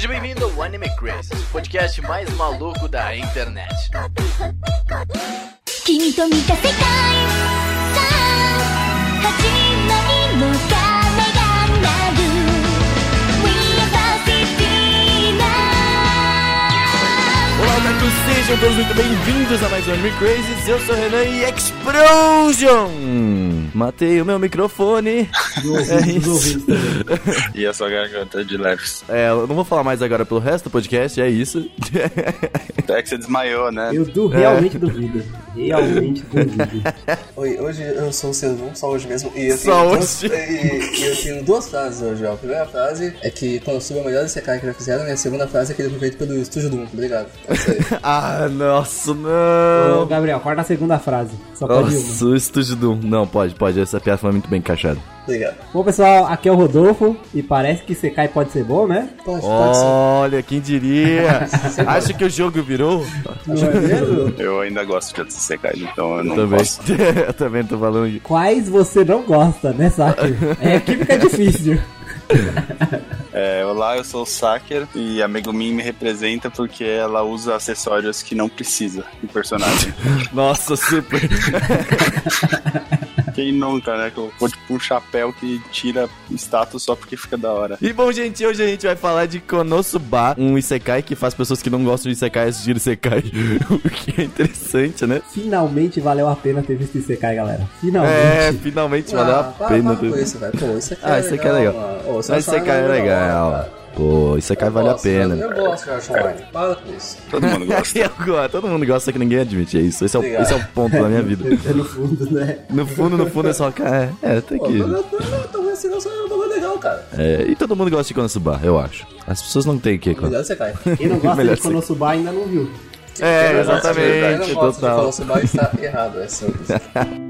Seja bem-vindo ao Anime Crazy, o podcast mais maluco da internet. Kimi to mita sekai, otakus, sejam todos muito bem-vindos a mais um Anime Crazy. Eu sou o Renan e Explosion! Matei o meu microfone. É isso. E a sua garganta de leves. É, eu não vou falar mais agora pelo resto do podcast, é isso. Até que você desmaiou, né? Eu du realmente duvido. Realmente duvido. Oi, hoje eu sou o Cedum, só hoje mesmo. E eu Só tenho hoje. Duas, e, e eu tenho duas frases hoje, ó. A primeira frase é que quando eu subo a melhor CK que já fizeram, e a segunda frase é que ele foi feito pelo Estúdio Doom. Obrigado. É isso aí. ah, nossa, Ô, não. Gabriel, corta a segunda frase. Só pode uma. Nossa, o Estúdio Doom. Não, pode, pode. Essa piada foi muito bem encaixada. Obrigado. Bom, pessoal, aqui é o Rodolfo e parece que Sekai pode ser bom, né? Pode, pode ser. Olha, quem diria? Acho que o jogo virou. É? Eu ainda gosto de Sekai, então eu não Também. posso. eu também tô falando. Quais você não gosta, né, Saki? É, química é difícil. É, olá, eu sou o Saker e a Megumin me representa porque ela usa acessórios que não precisa de personagem. Nossa, super. Quem nunca, né? Que eu vou tipo um chapéu que tira status só porque fica da hora. E bom, gente, hoje a gente vai falar de Konosuba, um Isekai que faz pessoas que não gostam de Isekai assistir Isekai. o que é interessante, né? Finalmente valeu a pena ter visto Sekai, galera. Finalmente. É, finalmente valeu a Ah, para, pena. para com ter- isso, velho. Pô, isso aqui Ah, é isso aqui é legal. mano. Mas vai Isekai é falar, legal. Cara. Pô, Isekai Eu vale a gosto, pena. Eu gosto de Art Online. Para com isso. Todo mundo gosta. Eu gosto, todo mundo gosta que ninguém admite, é isso. Esse é o, esse é o ponto da minha vida. É no fundo, né? No fundo, no fundo é só, cara, é, tá aqui. talvez esse negócio é um bagulho legal, cara. É, e todo mundo gosta de Konosuba, eu acho. As pessoas não têm que. Melhor você cai. Quem não gosta de Konosuba ainda não viu. É, Quem não exatamente, gosta de total. Konosuba está errado, é simples.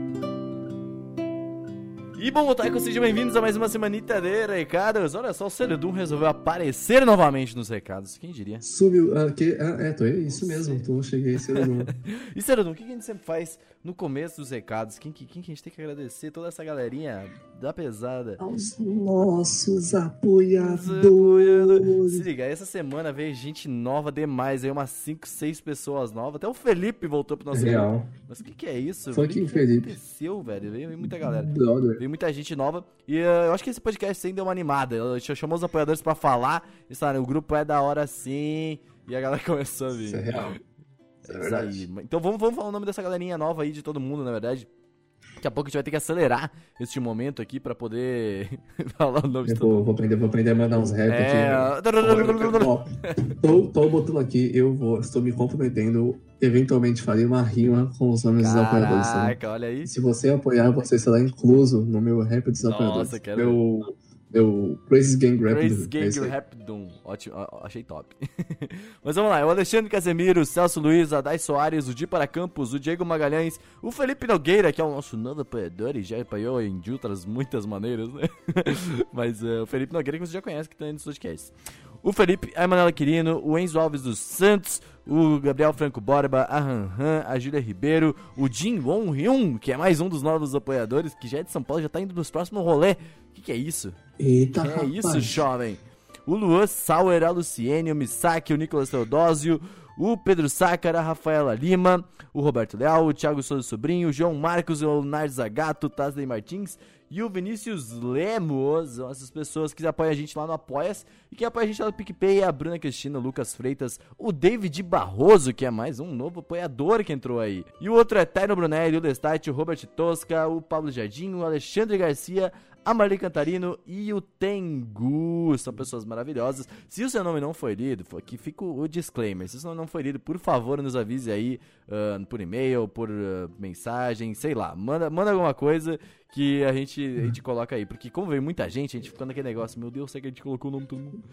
E bom, Otaku, sejam bem-vindos a mais uma semanita de recados. Olha só, o Ceredum resolveu aparecer novamente nos recados. Quem diria? Subiu. Ah, que, ah, é, tô, é isso mesmo. Então cheguei cedo. E Ceredum, o que a gente sempre faz no começo dos recados? Quem, que- quem que a gente tem que agradecer? Toda essa galerinha da pesada. Aos nossos Se apoiadores. liga, essa semana veio gente nova demais, aí umas 5, 6 pessoas novas. Até o Felipe voltou pro nosso Real. grupo. Mas o que, que é isso? O que que Felipe. aconteceu, velho? Veio, veio muita galera. Brother. Veio muita gente nova. E eh, eu acho que esse podcast ainda deu uma animada. Eu ch- chamou os apoiadores pra falar. E falaram, o grupo é da hora sim. E a galera começou a vir. Isso é real. É verdade. aí. Então vamos, vamos falar o nome dessa galerinha nova aí de todo mundo, na verdade. Daqui a pouco a gente vai ter que acelerar este momento aqui pra poder falar o nome de Eu vou, vou aprender, vou aprender a mandar uns rap É... aqui. Ó, tô, tô botando aqui, eu vou, estou me comprometendo. Eventualmente farei uma rima com os nomes dos apoiadores. tá? Caraca, olha aí. Se você apoiar, você será incluso no meu rap dos Nossa, apoiadores. quero Meu, meu Crazy Gang Rap. Praise é Gang aí. Rap Doom. Ótimo, achei top. Mas vamos lá, é o Alexandre Casemiro, o Celso Luiz, a Dai Soares, o Di para Campos, o Diego Magalhães, o Felipe Nogueira, que é o nosso novo apoiador e já apoiou em de outras muitas maneiras, né? Mas é, o Felipe Nogueira que você já conhece que tá aí nos podcasts. O Felipe, a Emanuela Quirino, o Enzo Alves dos Santos, o Gabriel Franco Borba, a Han Han, a Júlia Ribeiro, o Jin Won Hyun, que é mais um dos novos apoiadores, que já é de São Paulo, já tá indo pros próximos rolê. O que, que é isso? Eita, É rapaz. isso, jovem. O Luan Sauer, a Luciene, o Misaki, o Nicolas Teodósio, o Pedro Sácara, a Rafaela Lima, o Roberto Leal, o Thiago Souza Sobrinho, o João Marcos, o Leonardo Zagato, o Tasley Martins e o Vinícius Lemos. São essas pessoas que apoiam a gente lá no Apoias e que apoiam a gente lá no PicPay, a Bruna Cristina, o Lucas Freitas, o David Barroso, que é mais um novo apoiador que entrou aí. E o outro é Taino Brunelli, o Lestat, o Robert Tosca, o Pablo Jardim, o Alexandre Garcia, a Marli Cantarino e o Tengu. São pessoas maravilhosas. Se o seu nome não foi lido, aqui fica o disclaimer. Se o seu nome não foi lido, por favor, nos avise aí ah, por e-mail, por ah, mensagem, sei lá. Manda, manda alguma coisa que a gente, a gente coloca aí. Porque como veio muita gente, a gente ficou naquele negócio. Meu Deus, será que a gente colocou o nome todo mundo?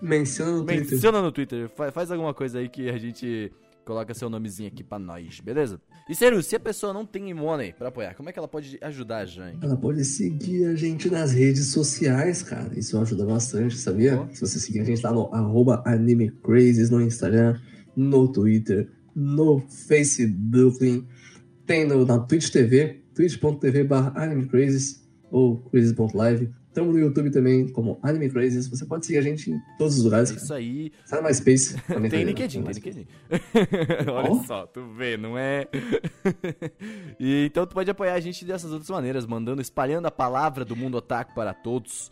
Menciona no Twitter. Menciona no Twitter. Fa- faz alguma coisa aí que a gente coloca seu nomezinho aqui pra nós, beleza? E sério, se a pessoa não tem money pra apoiar, como é que ela pode ajudar a Jane? Ela pode seguir a gente nas redes sociais, cara. Isso ajuda bastante, sabia? Ó. Se você seguir a gente lá no arroba AnimeCrazes no Instagram, no Twitter, no Facebook, tem no, na Twitch TV, twitch.tv barra AnimeCrazes. ou crazy.live. Estamos no YouTube também como Anime Crazes. Você pode seguir a gente em todos os É lugares. isso aí. Sai MySpace. também Tem tá- LinkedIn, tem. LinkedIn. Olha Ó. só, tu vê, não é? e, então tu pode apoiar a gente dessas outras maneiras, mandando, espalhando a palavra do mundo otaku para todos.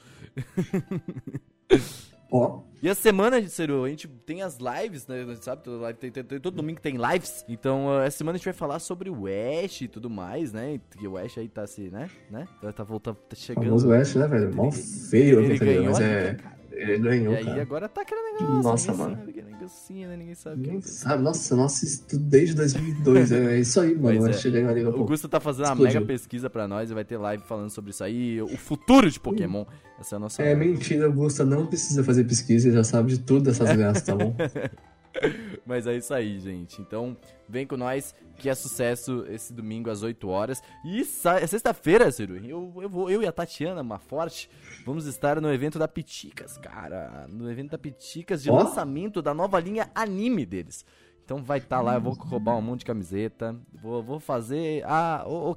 Ó, E a semana, Ciro, a gente tem as lives, né? Sabe? Toda live tem, tem- tem- todo domingo tem lives. Então, uh, essa semana a gente vai falar sobre o Ash e tudo mais, né? Que o Ash aí tá se, né? né? Tá, tá voltando, tá chegando. famoso Ash, né, velho? Mó feio, ele ele ganhou, ganhou mas é. cara. Ele ganhou, E aí cara. agora tá aquele negócio. Nossa, mano. Sabe, aquele negocinho, né? Ninguém sabe Ninguém sabe, nossa, nossa, isso tudo desde 2002. é, é isso aí, mano. É. Ash ganhou a Liga O Pô. Gusto tá fazendo uma Explodiu. mega pesquisa pra nós e vai ter live falando sobre isso aí. O futuro de Pokémon. Essa é a nossa. É mentira, Augusta não precisa fazer pesquisa, ele já sabe de tudo dessas graças, tá bom? Mas é isso aí, gente. Então, vem com nós, que é sucesso esse domingo às 8 horas. E sa- sexta-feira, Ciro, eu, eu, vou, eu e a Tatiana Maforte vamos estar no evento da Piticas, cara. No evento da Piticas de Ó. lançamento da nova linha anime deles. Então vai estar lá, eu vou roubar um monte de camiseta. Vou, vou fazer a, o,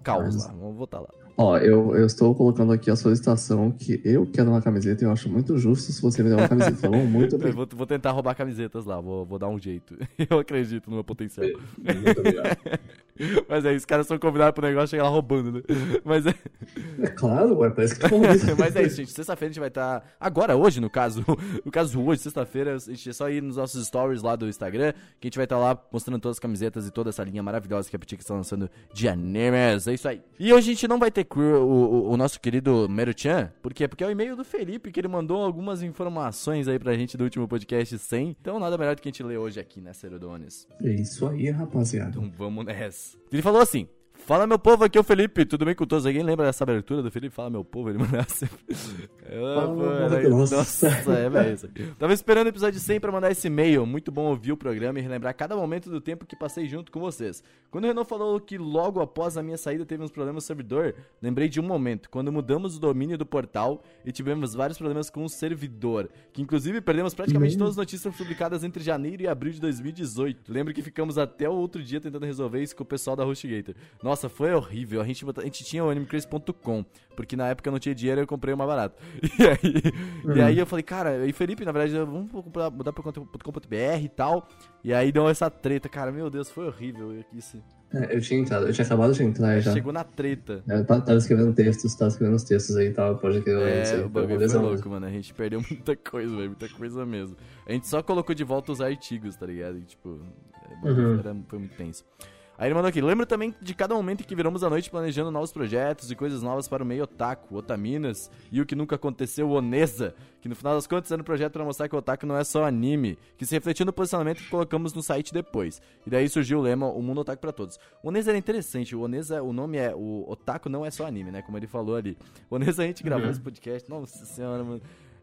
lá. Eu Vou estar lá. Ó, eu, eu estou colocando aqui a solicitação que eu quero uma camiseta e eu acho muito justo se você me der uma camiseta, bom? Muito vou, vou tentar roubar camisetas lá, vou, vou dar um jeito. Eu acredito no meu potencial. Muito obrigado. Mas é isso, os caras são convidados pro negócio, chega lá roubando, né? Mas é, É claro, ué, parece que isso. mas é isso, gente. Sexta-feira a gente vai estar. Agora, hoje, no caso. No caso, hoje, sexta-feira, a gente é só ir nos nossos stories lá do Instagram, que a gente vai estar lá mostrando todas as camisetas e toda essa linha maravilhosa que a Petit está lançando de animes. É isso aí. E hoje a gente não vai ter o, o, o nosso querido Meru-chan. Por quê? Porque é o e-mail do Felipe, que ele mandou algumas informações aí pra gente do último podcast 100. Então, nada melhor do que a gente ler hoje aqui, né, Cerodones? É isso aí, rapaziada. Então vamos nessa. Ele falou assim: Fala meu povo, aqui é o Felipe, tudo bem com todos? Alguém lembra dessa abertura do Felipe? Fala meu povo, ele mandava sempre. Era- nossa. Nossa, é, isso aqui. Tava esperando o episódio 100 pra mandar esse e-mail. Muito bom ouvir o programa e relembrar cada momento do tempo que passei junto com vocês. Quando o Renan falou que logo após a minha saída teve uns problemas no servidor, lembrei de um momento, quando mudamos o domínio do portal e tivemos vários problemas com o servidor, que inclusive perdemos praticamente todas as notícias publicadas entre janeiro e abril de 2018. Lembro que ficamos até o outro dia tentando resolver isso com o pessoal da HostGator. Nossa, foi horrível. A gente, a gente tinha o animecraze.com, porque na época eu não tinha dinheiro e eu comprei o mais barato. E aí, e aí eu falei, cara, e Felipe, na verdade, vamos comprar- mudar pra .com.br e tal. E aí deu essa treta, cara, meu Deus, foi horrível. Quis- É, eu tinha entrado, eu tinha acabado de entrar já. Chegou na treta. Eu tava escrevendo textos, tava escrevendo os textos aí e tal, pode que eu É, sei, o bagulho foi louco, mano. A gente perdeu muita coisa, velho. Muita coisa mesmo. A gente só colocou de volta os artigos, tá ligado? E, tipo, é, Uhum. era, foi muito tenso. Aí ele mandou aqui, lembro também de cada momento em que viramos a noite planejando novos projetos e coisas novas para o meio otaku, Otaminas e o que nunca aconteceu, Onesa, que no final das contas era um projeto para mostrar que o otaku não é só anime, que se refletiu no posicionamento que colocamos no site depois. E daí surgiu o lema, o mundo otaku para todos. O Onesa era interessante, o Onesa, o nome é, o otaku não é só anime, né, como ele falou ali. Onesa a gente gravou esse podcast, nossa senhora, mano.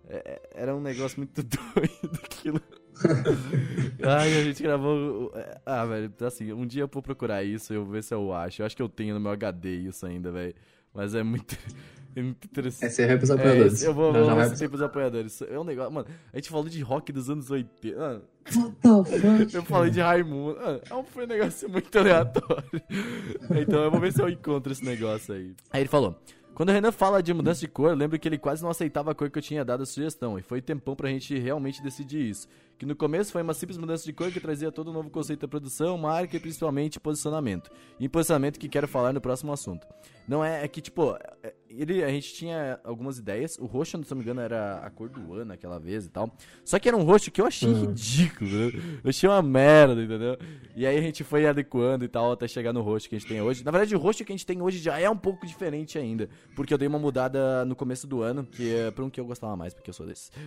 É- é- era um negócio muito doido aquilo. Ai, a gente gravou. é, Ah, velho, assim, um dia eu vou procurar isso, eu vou ver se eu acho. Eu acho que eu tenho no meu HD isso ainda, velho. Mas é muito, é muito interessante. Esse aí vai pros É, apoiadores. esse eu vou, Já- vou já vai assistir pros apoiadores. É um negócio. Mano, a gente falou de rock dos anos 80. Mano, What the fuck? eu falei de Raimundo. Mano, é um- foi um negócio muito aleatório. Então eu vou ver se eu encontro esse negócio aí. Aí ele falou. Quando o Renan fala de mudança de cor, eu lembro que ele quase não aceitava a cor que eu tinha dado a sugestão, e foi tempão pra gente realmente decidir isso. Que no começo foi uma simples mudança de cor que trazia todo um novo conceito da produção, marca e principalmente posicionamento. E posicionamento que quero falar no próximo assunto. Não é, é que, tipo, é- ele, a gente tinha algumas ideias. O roxo, se não me engano, era a cor do ano aquela vez e tal. Só que era um roxo que eu achei ridículo, né? Eu achei uma merda, entendeu? E aí a gente foi adequando e tal até chegar no roxo que a gente tem hoje. Na verdade, o roxo que a gente tem hoje já é um pouco diferente ainda. Porque eu dei uma mudada no começo do ano, que é pra um que eu gostava mais, porque eu sou desse.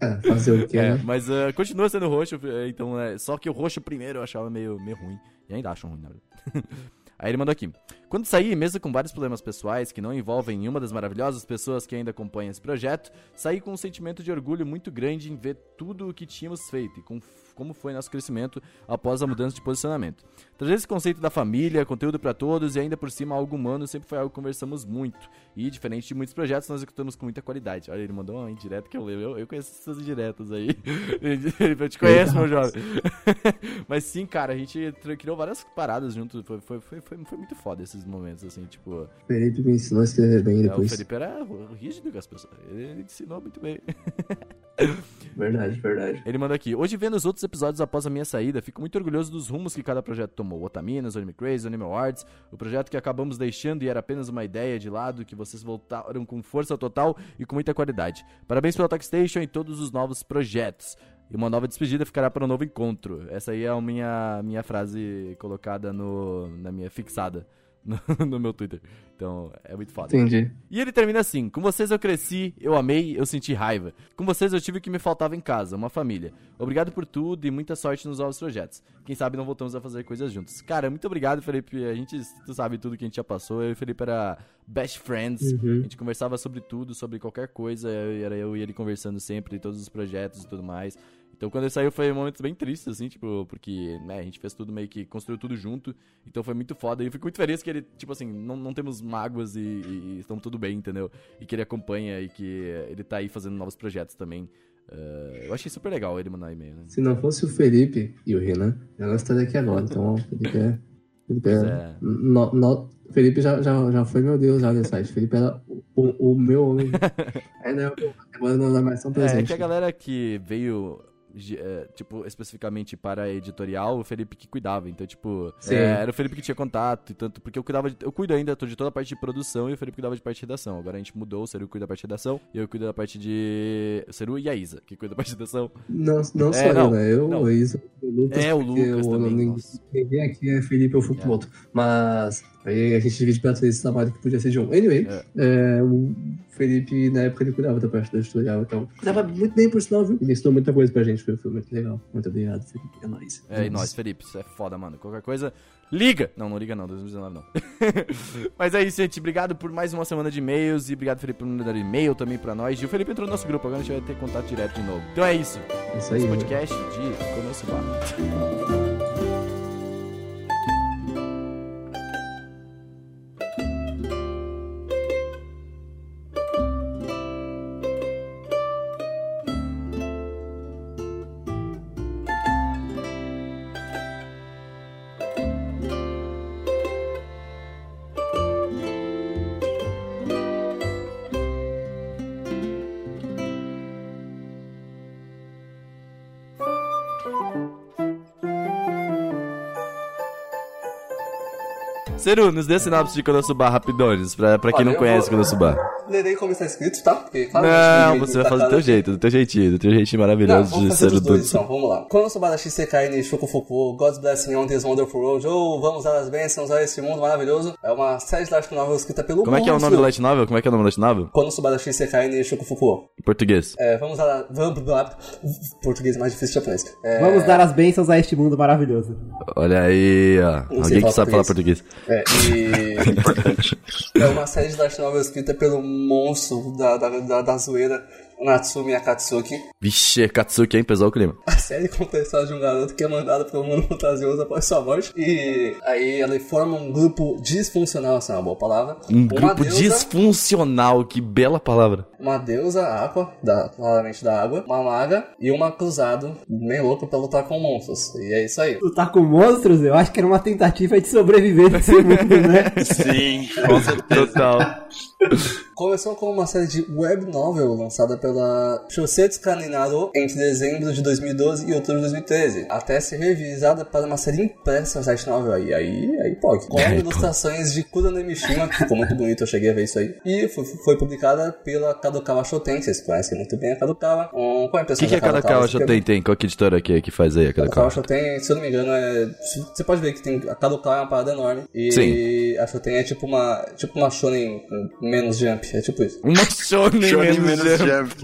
É, o quê, É, né? mas ah, continua sendo roxo, eh, então é. Só que o roxo primeiro eu achava meio, meio ruim. E ainda acho ruim, na verdade. Aí ele mandou aqui. Quando saí, mesmo com vários problemas pessoais que não envolvem nenhuma das maravilhosas pessoas que ainda acompanham esse projeto, saí com um sentimento de orgulho muito grande em ver tudo o que tínhamos feito e com, como foi nosso crescimento após a mudança de posicionamento. Trazer esse conceito da família, conteúdo pra todos e ainda por cima algo humano sempre foi algo que conversamos muito. E diferente de muitos projetos, nós executamos com muita qualidade. Olha, ele mandou uma indireta que eu leio. Eu, eu conheço essas indiretas aí. eu te conheço, meu jovem. Mas sim, cara, a gente criou várias paradas junto. Foi, foi, foi, foi, muito foda esses momentos, assim, tipo. O Felipe me ensinou a escrever bem é, o depois. Felipe era rígido com as pessoas. Ele, ele ensinou muito bem. Verdade, verdade. Ele mandou aqui. Hoje, vendo os outros episódios após a minha saída, fico muito orgulhoso dos rumos que cada projeto tomou. Otaminas, Anime Crazy, Anime Awards, o projeto que acabamos deixando e era apenas uma ideia de lado, que vocês voltaram com força total e com muita qualidade. Parabéns pelo Talkstation e todos os novos projetos. E uma nova despedida ficará para um novo encontro. Essa aí é a minha, minha frase colocada no, na minha fixada no, no meu Twitter. Então, é muito foda. Entendi. E ele termina assim: Com vocês eu cresci, eu amei, eu senti raiva. Com vocês eu tive o que me faltava em casa, uma família. Obrigado por tudo e muita sorte nos novos projetos. Quem sabe não voltamos a fazer coisas juntos. Cara, muito obrigado, Felipe. A gente, tu sabe tudo que a gente já passou. Eu e o Felipe era best friends. Uhum. A gente conversava sobre tudo, sobre qualquer coisa. Eu- Era eu e ele conversando sempre, todos os projetos e tudo mais. Então quando ele saiu foi um momento bem triste, assim, tipo, porque, né, a gente fez tudo meio que construiu tudo junto. Então foi muito foda. E eu fico muito feliz que ele, tipo assim, não, não temos mágoas e, e, estamos tudo bem, entendeu? E que ele acompanha e que ele tá aí fazendo novos projetos também. Eh, eu achei super legal ele mandar e-mail, né? Se não fosse o Felipe e o Renan, não estaria aqui agora. Então, o Felipe é. Felipe é. é. no- no- Felipe já, já, já foi meu Deus já nesse site. Felipe era o, o meu homem. É o- agora não é mais tão É, é presente. que a galera que veio, é, tipo, especificamente para a editorial, o Felipe que cuidava. Então, tipo, é, era o Felipe que tinha contato e tanto, porque eu cuidava de, eu cuido ainda tô de toda a parte de produção e o Felipe cuidava de parte de redação. Agora a gente mudou, o Seru cuida da parte de redação e eu cuido da parte de o Seru e a Isa, que cuida da parte de redação. Não, não só É, não, eu, né? Eu, não. o Isa, o Lucas. É, o Lucas também, ninguém, ninguém aqui é Felipe ou Fukumoto. Mas aí a gente divide pra três esse trabalho que podia ser de um. Anyway, é, o Felipe, na época, ele cuidava da parte do editorial, então. Cuidava muito bem, por sinal, viu? Ele ensinou muita coisa pra gente, foi, foi muito legal. Muito obrigado, Felipe. É nóis. É, e nós, Felipe, isso é foda, mano. Qualquer coisa, liga! Não, não liga não, 2019 não. Mas é isso, gente. Obrigado por mais uma semana de e-mails e obrigado, Felipe, por mandar e-mail também pra nós. E o Felipe entrou no nosso grupo, agora a gente vai ter contato direto de novo. Então é isso. É isso aí. Esse né? podcast de Konosuba. Seru, nos dê sinopse de Konosuba rapidones, pra, pra quem Olha, não conhece vou- Konosuba. Lerei como está escrito, tá? Porque, claro, Não, você vai tá fazer do teu cada- jeito, do teu jeitinho, do teu jeitinho Não, maravilhoso vamos de Seru os dois, então, vamos lá. Konosuba Shisekai ni Shokufuku, God's Blessing on this Wonderful World, ou Vamos dar as bênçãos a esse mundo maravilhoso, é uma série de light novel escrita pelo Como é que é o nome do light novel? Como é que é o nome do light novel? Konosuba Shisekai ni Shokufuku. Em português. É, vamos dar... Vamos lá... Português mais difícil de japonês. É, Vamos dar as bênçãos a este mundo maravilhoso. Olha aí, ó. Alguém que sabe falar português. É, e... é uma série de light novel escrita pelo monstro da, da, da, da zoeira, Natsumi Akatsuki. Vixe, Katsuki, hein? Pesou o clima. A série conta a história de um garoto que é mandado para um mundo fantasioso após sua morte. E aí ele forma um grupo disfuncional, essa é uma boa palavra. Um uma grupo deusa, disfuncional, que bela palavra. Uma deusa Aqua, da, claramente da água, uma maga e uma cruzado, bem louca pra lutar com monstros. E é isso aí. Lutar com monstros, eu acho que era uma tentativa de sobreviver nesse mundo, né? Sim, com certeza. Total. Começou como uma série de web novel lançada pela Shosetsu Kaninaro entre dezembro de 2012 e outubro de 2013, até ser revisada para uma série impressa light novel aí, aí, aí pode. Com Aí, ilustrações de Kurano Mishima, que ficou muito bonito, eu cheguei a ver isso aí. E foi, foi publicada pela Kadokawa Shoten, vocês conhecem muito bem a Kadokawa. Um, qual é a O impressão que, que é da cada Kawa Você quer Shoten tem? Qual que editora que, que faz aí a Kadokawa Kawa? Shoten, se eu não me engano, é. Você pode ver que tem. A Kadokawa é uma parada enorme. E Sim. a Shoten é tipo uma. Tipo uma Shonen com menos jump. É tipo isso. Uma Shonen Shonen menos menos jump. jump.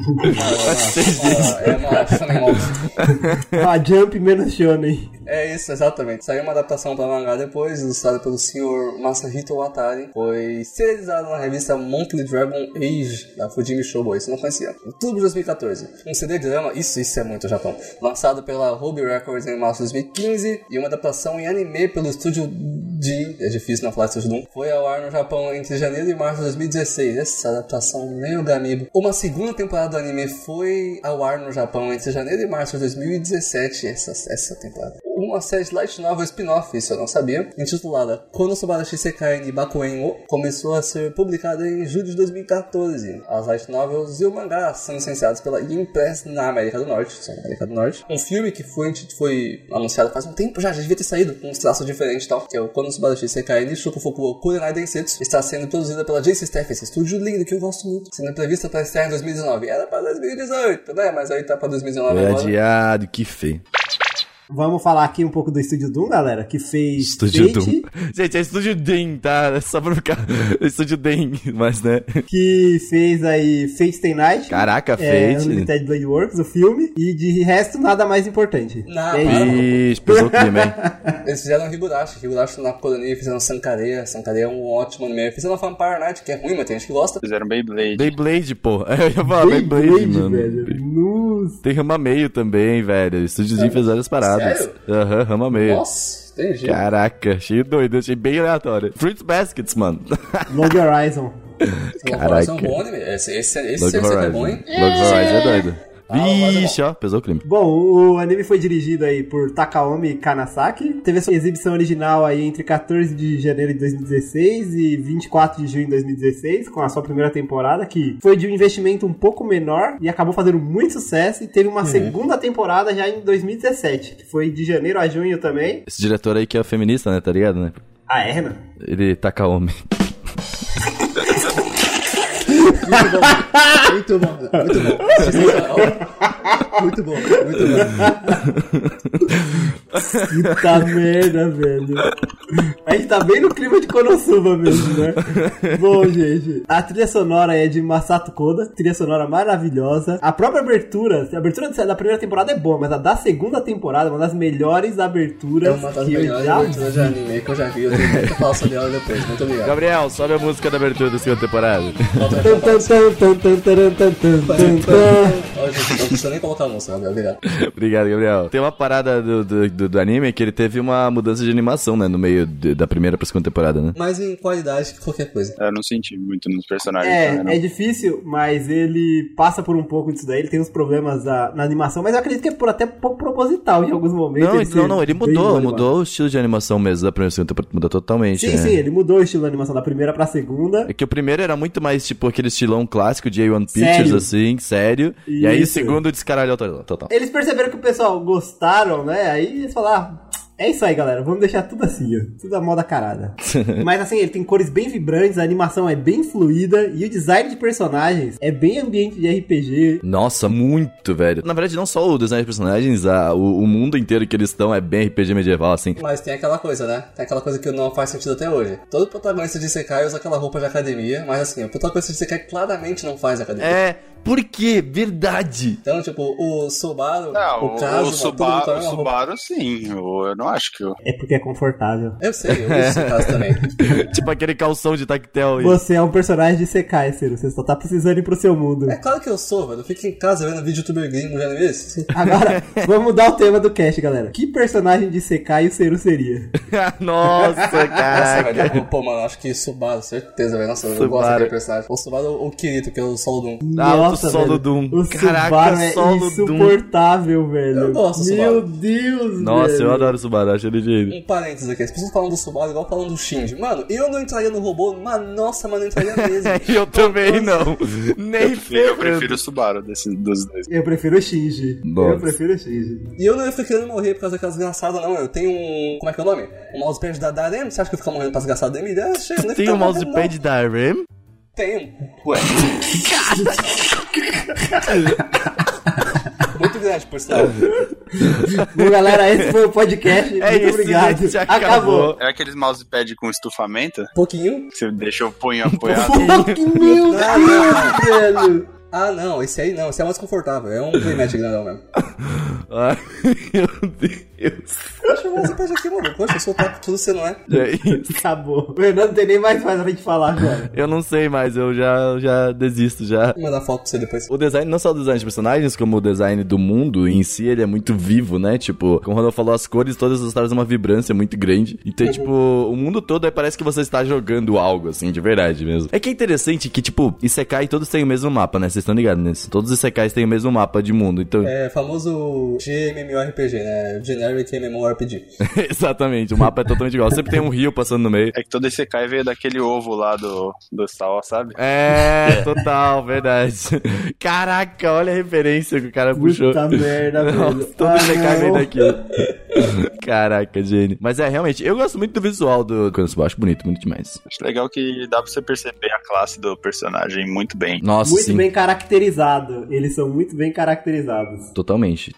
Ah, é uma Shonen Monster. A Jump menos Shonen. É isso, exatamente. Saiu uma adaptação para mangá depois, ilustrada pelo senhor Masahito Watari. Foi serializada na revista Monthly Dragon Age, da Jimmy Showboy, você não conhecia. Outubro de 2014, um CD drama, isso, isso é muito Japão, lançado pela Ruby Records em março de 2015 e uma adaptação em anime pelo estúdio de, é difícil não falar de estúdio Doom, foi ao ar no Japão entre janeiro e março de 2016. Essa adaptação, meu amigo. Uma segunda temporada do anime foi ao ar no Japão entre janeiro e março de 2017, essa, essa temporada. Uma série de light novel spin-off, isso eu não sabia, intitulada Konosuba Shisekai ni Bakuen o, começou a ser publicada em julho de 2014. As light novels e o mangá são licenciados pela Yin Press na América do Norte, só na América do Norte. Um filme que foi, foi anunciado faz um tempo já, já devia ter saído, com uns traços diferentes e tal, que é o Konosuba Shisekai ni Shukufuku o Kurenai Densetsu, está sendo produzida pela JC Staff, esse estúdio lindo que eu gosto muito, sendo prevista para estrear em 2019. Era para 2018, né? Mas aí tá para 2019 Foi agora. adiado, que feio. Vamos falar aqui um pouco do Estúdio Doom, galera, que fez Estúdio Fate, Doom. Gente, é Estúdio Dem, tá? É Só pra ficar. Estúdio Dem, mas né? que fez aí Fate Stay Night. Caraca, é, Fate. Unlimited Blade Works, o filme, e de resto nada mais importante. Não, é isso. Pesou o clima, hein? Eles fizeram Higurashi, Higurashi na Kodani, fizeram Sankareya, Sankareya é um ótimo anime. Fizeram Vampire Night, que é ruim, mas tem gente que gosta. Fizeram Beyblade. Beyblade, pô. Eu ia falar Beyblade, Beyblade, mano. velho. Nossa. Tem Rama Meio também, velho. Estúdio Dem fez várias paradas. Sério? Aham, Rama Meio. Nossa, entendi. Caraca, cheio doido, achei bem aleatório. Fruits Baskets, mano. Log Horizon. Caraca. É Caraca. bom anime. Esse, esse, esse, esse é bom, hein? Log Horizon é doido. Ah, Vixe, ó, pesou o clima. Bom, o anime foi dirigido aí por Takaomi Kanasaki. Teve a sua exibição original aí entre 14 de janeiro de 2016 e 24 de junho de 2016, com a sua primeira temporada, que foi de um investimento um pouco menor e acabou fazendo muito sucesso. E teve uma segunda temporada já em 2017, que foi de janeiro a junho também. Esse diretor aí que é feminista, né? Tá ligado, né? Ah, é, Renan? Ele taca homem. Muito bom, muito bom. Muito bom, muito bom. Puta merda, velho. A gente tá bem no clima de Konosuba mesmo, né? Bom, gente, a trilha sonora é de Masato Koda, trilha sonora maravilhosa. A própria abertura, a abertura da primeira temporada é boa, mas a da segunda temporada é uma das melhores É aberturas uma das que eu melhores já aberturas de anime que eu já vi. Eu tenho a falar sobre ela depois. Muito obrigado. Gabriel, sobe a música da abertura da segunda temporada. Tan, não precisa nem colocar a música, Gabriel. Obrigado. Obrigado, Gabriel. Tem uma parada do, do, do- do anime que ele teve uma mudança de animação, né? No meio de- da primeira pra segunda temporada, né? Mais em qualidade que qualquer coisa. Eu não senti muito nos personagens. também, É, não. é difícil, mas ele passa por um pouco disso daí. Ele tem uns problemas da- na animação, mas eu acredito que é por até pouco proposital em alguns momentos. Não, ele não, não, ele mudou, mudou o estilo de animação mesmo da primeira e segunda temporada, mudou totalmente. Sim, né? sim, ele mudou o estilo da animação da primeira pra segunda. É que o primeiro era muito mais, tipo, aquele estilão clássico de A1 Pictures, Sério? assim, sério. E aí Isso. segundo descaralhou total. total. Eles perceberam que o pessoal gostaram, né? Aí eles falaram, ah, é isso aí, galera, vamos deixar tudo assim, ó. Tudo a moda carada. Mas assim, ele tem cores bem vibrantes, a animação é bem fluida e o design de personagens é bem ambiente de RPG. Nossa, muito, velho. Na verdade, não só o design de personagens, a, o, o mundo inteiro que eles estão é bem RPG medieval, assim. Mas tem aquela coisa, né? Tem aquela coisa que não faz sentido até hoje. Todo protagonista de Sekai usa aquela roupa de academia, mas assim, o protagonista de Sekai claramente não faz academia. É, por quê? Verdade. Então, tipo, o Subaru, Não, o o, Kazuma, o, Subaru, tá o. Subaru, sim. Eu, eu não acho que eu... É porque é confortável. Eu sei, eu uso esse caso também. tipo aquele calção de tactel e... Você é um personagem de Sekai, Ciro. Você só tá precisando ir pro seu mundo. É claro que eu sou, velho. Eu fico em casa vendo vídeo youtuber gringo de anime. Isso- Agora, vamos mudar o tema do cast, galera. Que personagem de Sekai o Seru seria? Nossa, Nossa, cara. velho. Pô, mano, acho que Subaru, certeza, velho. Nossa, eu Subaru. gosto daquele personagem. O Subaru ou o Kirito, que é o Solo Doom. Ah, o solo velho. Doom. O Caraca, Subaru é solo Doom. insuportável, velho. Eu gosto do Meu Subaru. Deus, Nossa, velho. eu adoro o Subaru, acho ele gênio. Um parênteses aqui, as pessoas falam do Subaru igual falam do Shinji. Mano, eu não entraria no robô, mas nossa, mano, eu entraria mesmo. Eu também não. Nem Eu prefiro, eu prefiro o Subaru desses, dos dois. Eu prefiro o Shinji. Nossa. Eu prefiro o Shinji. E eu não ia ficar querendo morrer por causa daquelas desgraçadas, não. Eu tenho um. Como é que é o nome? Um mousepad da Darem. Você acha que eu ia ficar morrendo pra desgraçada da? É, ia Tem morrendo, mousepad da RAM? Ué. Muito grande, por sinal. Bom, galera, esse foi o podcast. É Muito isso, obrigado. gente, acabou. acabou. É aqueles mousepad com estufamento? Pouquinho. Você deixa o punho apoiado? Fuck, meu. Deus, velho. Ah, não, esse aí não, esse é mais confortável. É um playmat grandão mesmo. Ai, meu Deus. Poxa, mas você pode aqui, mano. Poxa, eu sou taco tudo, você não é. É isso. Acabou. O Renan não tem nem mais mais a gente falar agora. Eu não sei mais, eu já, já desisto já. Vou mandar foto pra você depois. O design, não só o design de personagens, como o design do mundo em si, ele é muito vivo, né? Tipo, como o Ronaldo falou, as cores todas elas trazem uma vibrância muito grande. Então, tipo, o mundo todo aí parece que você está jogando algo, assim, de verdade mesmo. É que é interessante que, tipo, Isekai todos têm o mesmo mapa, né? Vocês estão ligados nisso? Todos os Isekais têm o mesmo mapa de mundo, então... É famoso GMMORPG, né? Generic MMORPG. Exatamente, o mapa é totalmente igual. Sempre tem um rio passando no meio. É que todo esse cai veio daquele ovo lá do, do Sal, sabe? É, total, verdade. Caraca, olha a referência que o cara puxou. Puta merda, Nossa, velho. todo Ah, Isekai vem não. daqui. Caraca, Jenny. Mas é, realmente, eu gosto muito do visual do Konosuba, acho bonito, muito demais. Acho legal que dá pra você perceber a classe do personagem muito bem. Nossa, Muito sim, bem caracterizado. Eles são muito bem caracterizados. totalmente.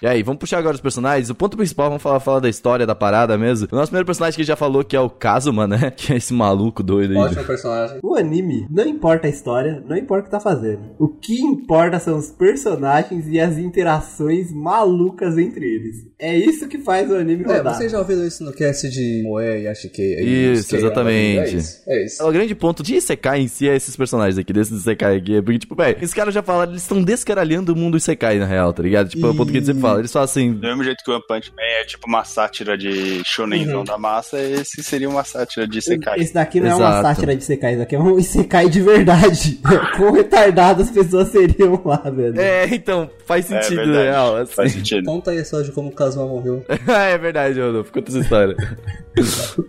E aí, vamos puxar agora os personagens. O ponto principal, vamos falar, falar da história, da parada mesmo. O nosso primeiro personagem que a gente já falou, que é o Kazuma, né? Que é esse maluco doido aí. Ótimo personagem. O anime, não importa a história, não importa o que tá fazendo. O que importa são os personagens e as interações malucas entre eles. É isso que faz o anime É, rodar. vocês já ouviram isso no cast de Moe e Ashikei? Isso, exatamente. É isso. É isso. O grande ponto de Isekai em si é esses personagens aqui, desses Isekai aqui. é Porque, tipo, velho, esses caras já falaram, eles estão descaralhando o mundo Isekai, na real, tá ligado? Tipo, é o ponto que eles sempre falam. Eles falam assim, Do mesmo jeito que o One Punch Man é tipo uma sátira de shonenzão da massa, esse seria uma sátira de Sekai. Esse daqui não é uma Exato. sátira de Isekai, isso daqui é um Isekai de verdade. Quão retardado as pessoas seriam lá, velho. É, então, faz É sentido, verdade, real. Assim. Faz sentido. Conta aí história de como o Kazuma morreu. é verdade, Rodolfo. Conta essa história.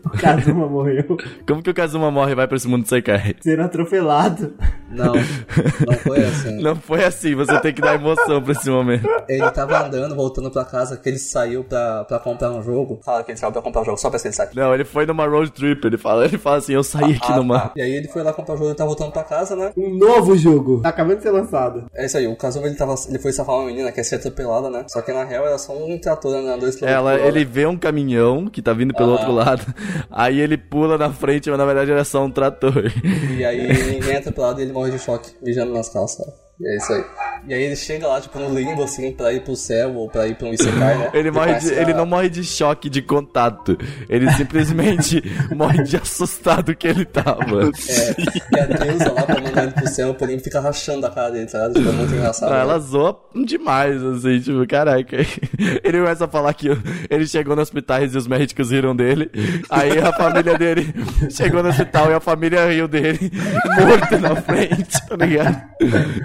O Kazuma morreu Como que o Kazuma morre e vai pra esse mundo Sekai? sendo atropelado. Não, não foi assim. Não foi assim, você tem que dar emoção pra esse momento. Ele tava andando, voltando pra casa, que ele saiu pra, pra comprar um jogo. Fala que ele saiu pra comprar um jogo, só pra ele sabe. Não, ele foi numa road trip, ele fala, ele fala assim, eu saí aqui numa... E aí ele foi lá comprar o jogo e tá voltando pra casa, né? Um novo jogo. Tá acabando de ser lançado. É isso aí, o Kazuma ele, tava, ele foi safar uma menina que ia ser atropelada, né? Só que na real era só um trator andando dois Ela, ele vê um caminhão que tá vindo pelo Ah. outro lado, aí ele pula na frente, mas na verdade era só um trator. E aí ninguém é atropelado e ele morre de choque, mijando nas calças. E é isso aí. E aí ele chega lá, tipo, no limbo, assim, pra ir pro céu ou pra ir pra um Isekai, né? Ele, morre de- ele não morre de choque de contato, ele simplesmente morre de assustado que ele tava. É, e a deusa lá pra mandar ele pro céu, porém fica rachando a cara dele, tá ligado? Tipo, é muito engraçado. Não, né? ela zoa demais, assim, tipo, caraca. Ele começa a falar que ele chegou no hospital e os médicos riram dele. Aí a família dele chegou no hospital e a família riu dele, morto na frente, tá ligado?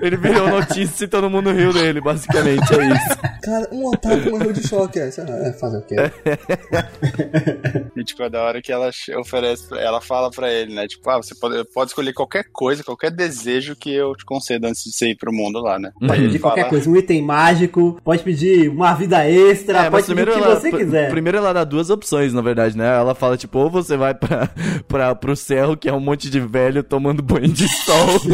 Ele virou notícia e todo mundo riu dele, basicamente, é isso. Cara, um otaku morreu de choque. É, é fazer o quê? E tipo, é da hora que ela oferece, ela fala pra ele, né? Tipo, ah, você pode, pode escolher qualquer coisa, qualquer desejo que eu te concedo antes de você ir pro mundo lá, né? Pode pedir qualquer coisa, um item mágico, pode pedir uma vida extra, É, pode pedir o que ela, você quiser. primeiro ela dá duas opções, na verdade, né? Ela fala, tipo, ou você vai pra, pra, pro céu, que é um monte de velho tomando banho de sol.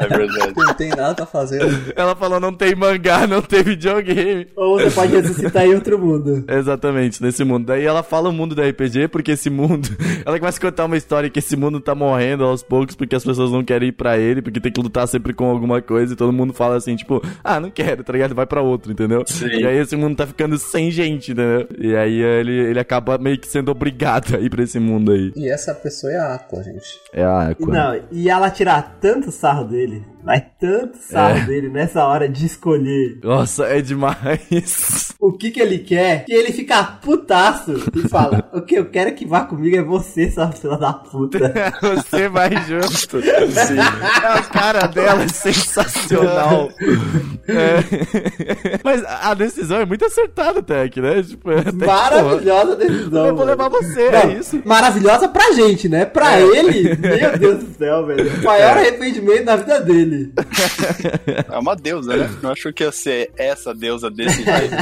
É verdade. Não tem nada pra fazer. ela falou, não tem mangá, não tem videogame. Ou você pode ressuscitar em outro mundo. Exatamente, nesse mundo. Daí ela fala o mundo do RPG, porque esse mundo. Ela começa a contar uma história que esse mundo tá morrendo aos poucos, porque as pessoas não querem ir pra ele, porque tem que lutar sempre com alguma coisa, e todo mundo fala assim, tipo, ah, não quero, tá ligado? Vai pra outro, entendeu? Sim. E aí esse mundo tá ficando sem gente, entendeu? E aí ele, ele acaba meio que sendo obrigado a ir pra esse mundo aí. E essa pessoa é a Aqua, gente. É a Aqua. Não, e ela tirar tanto sarro dele, gelin. Vai tanto sarro É. dele nessa hora de escolher Nossa, é demais. o que que ele quer, que ele fica putaço e fala, o que eu quero que vá comigo é você, sua filha da puta. Você vai junto. Sim. A cara dela é sensacional. É. Mas a decisão é muito acertada aqui, né? Tipo, é Maravilhosa decisão. pô, Eu vou levar você, Não, é isso. Maravilhosa pra gente, né? Pra ele, meu Deus do céu, velho. O maior arrependimento da vida dele. Dele. É uma deusa, né? Não achou que ia ser essa deusa desse jeito.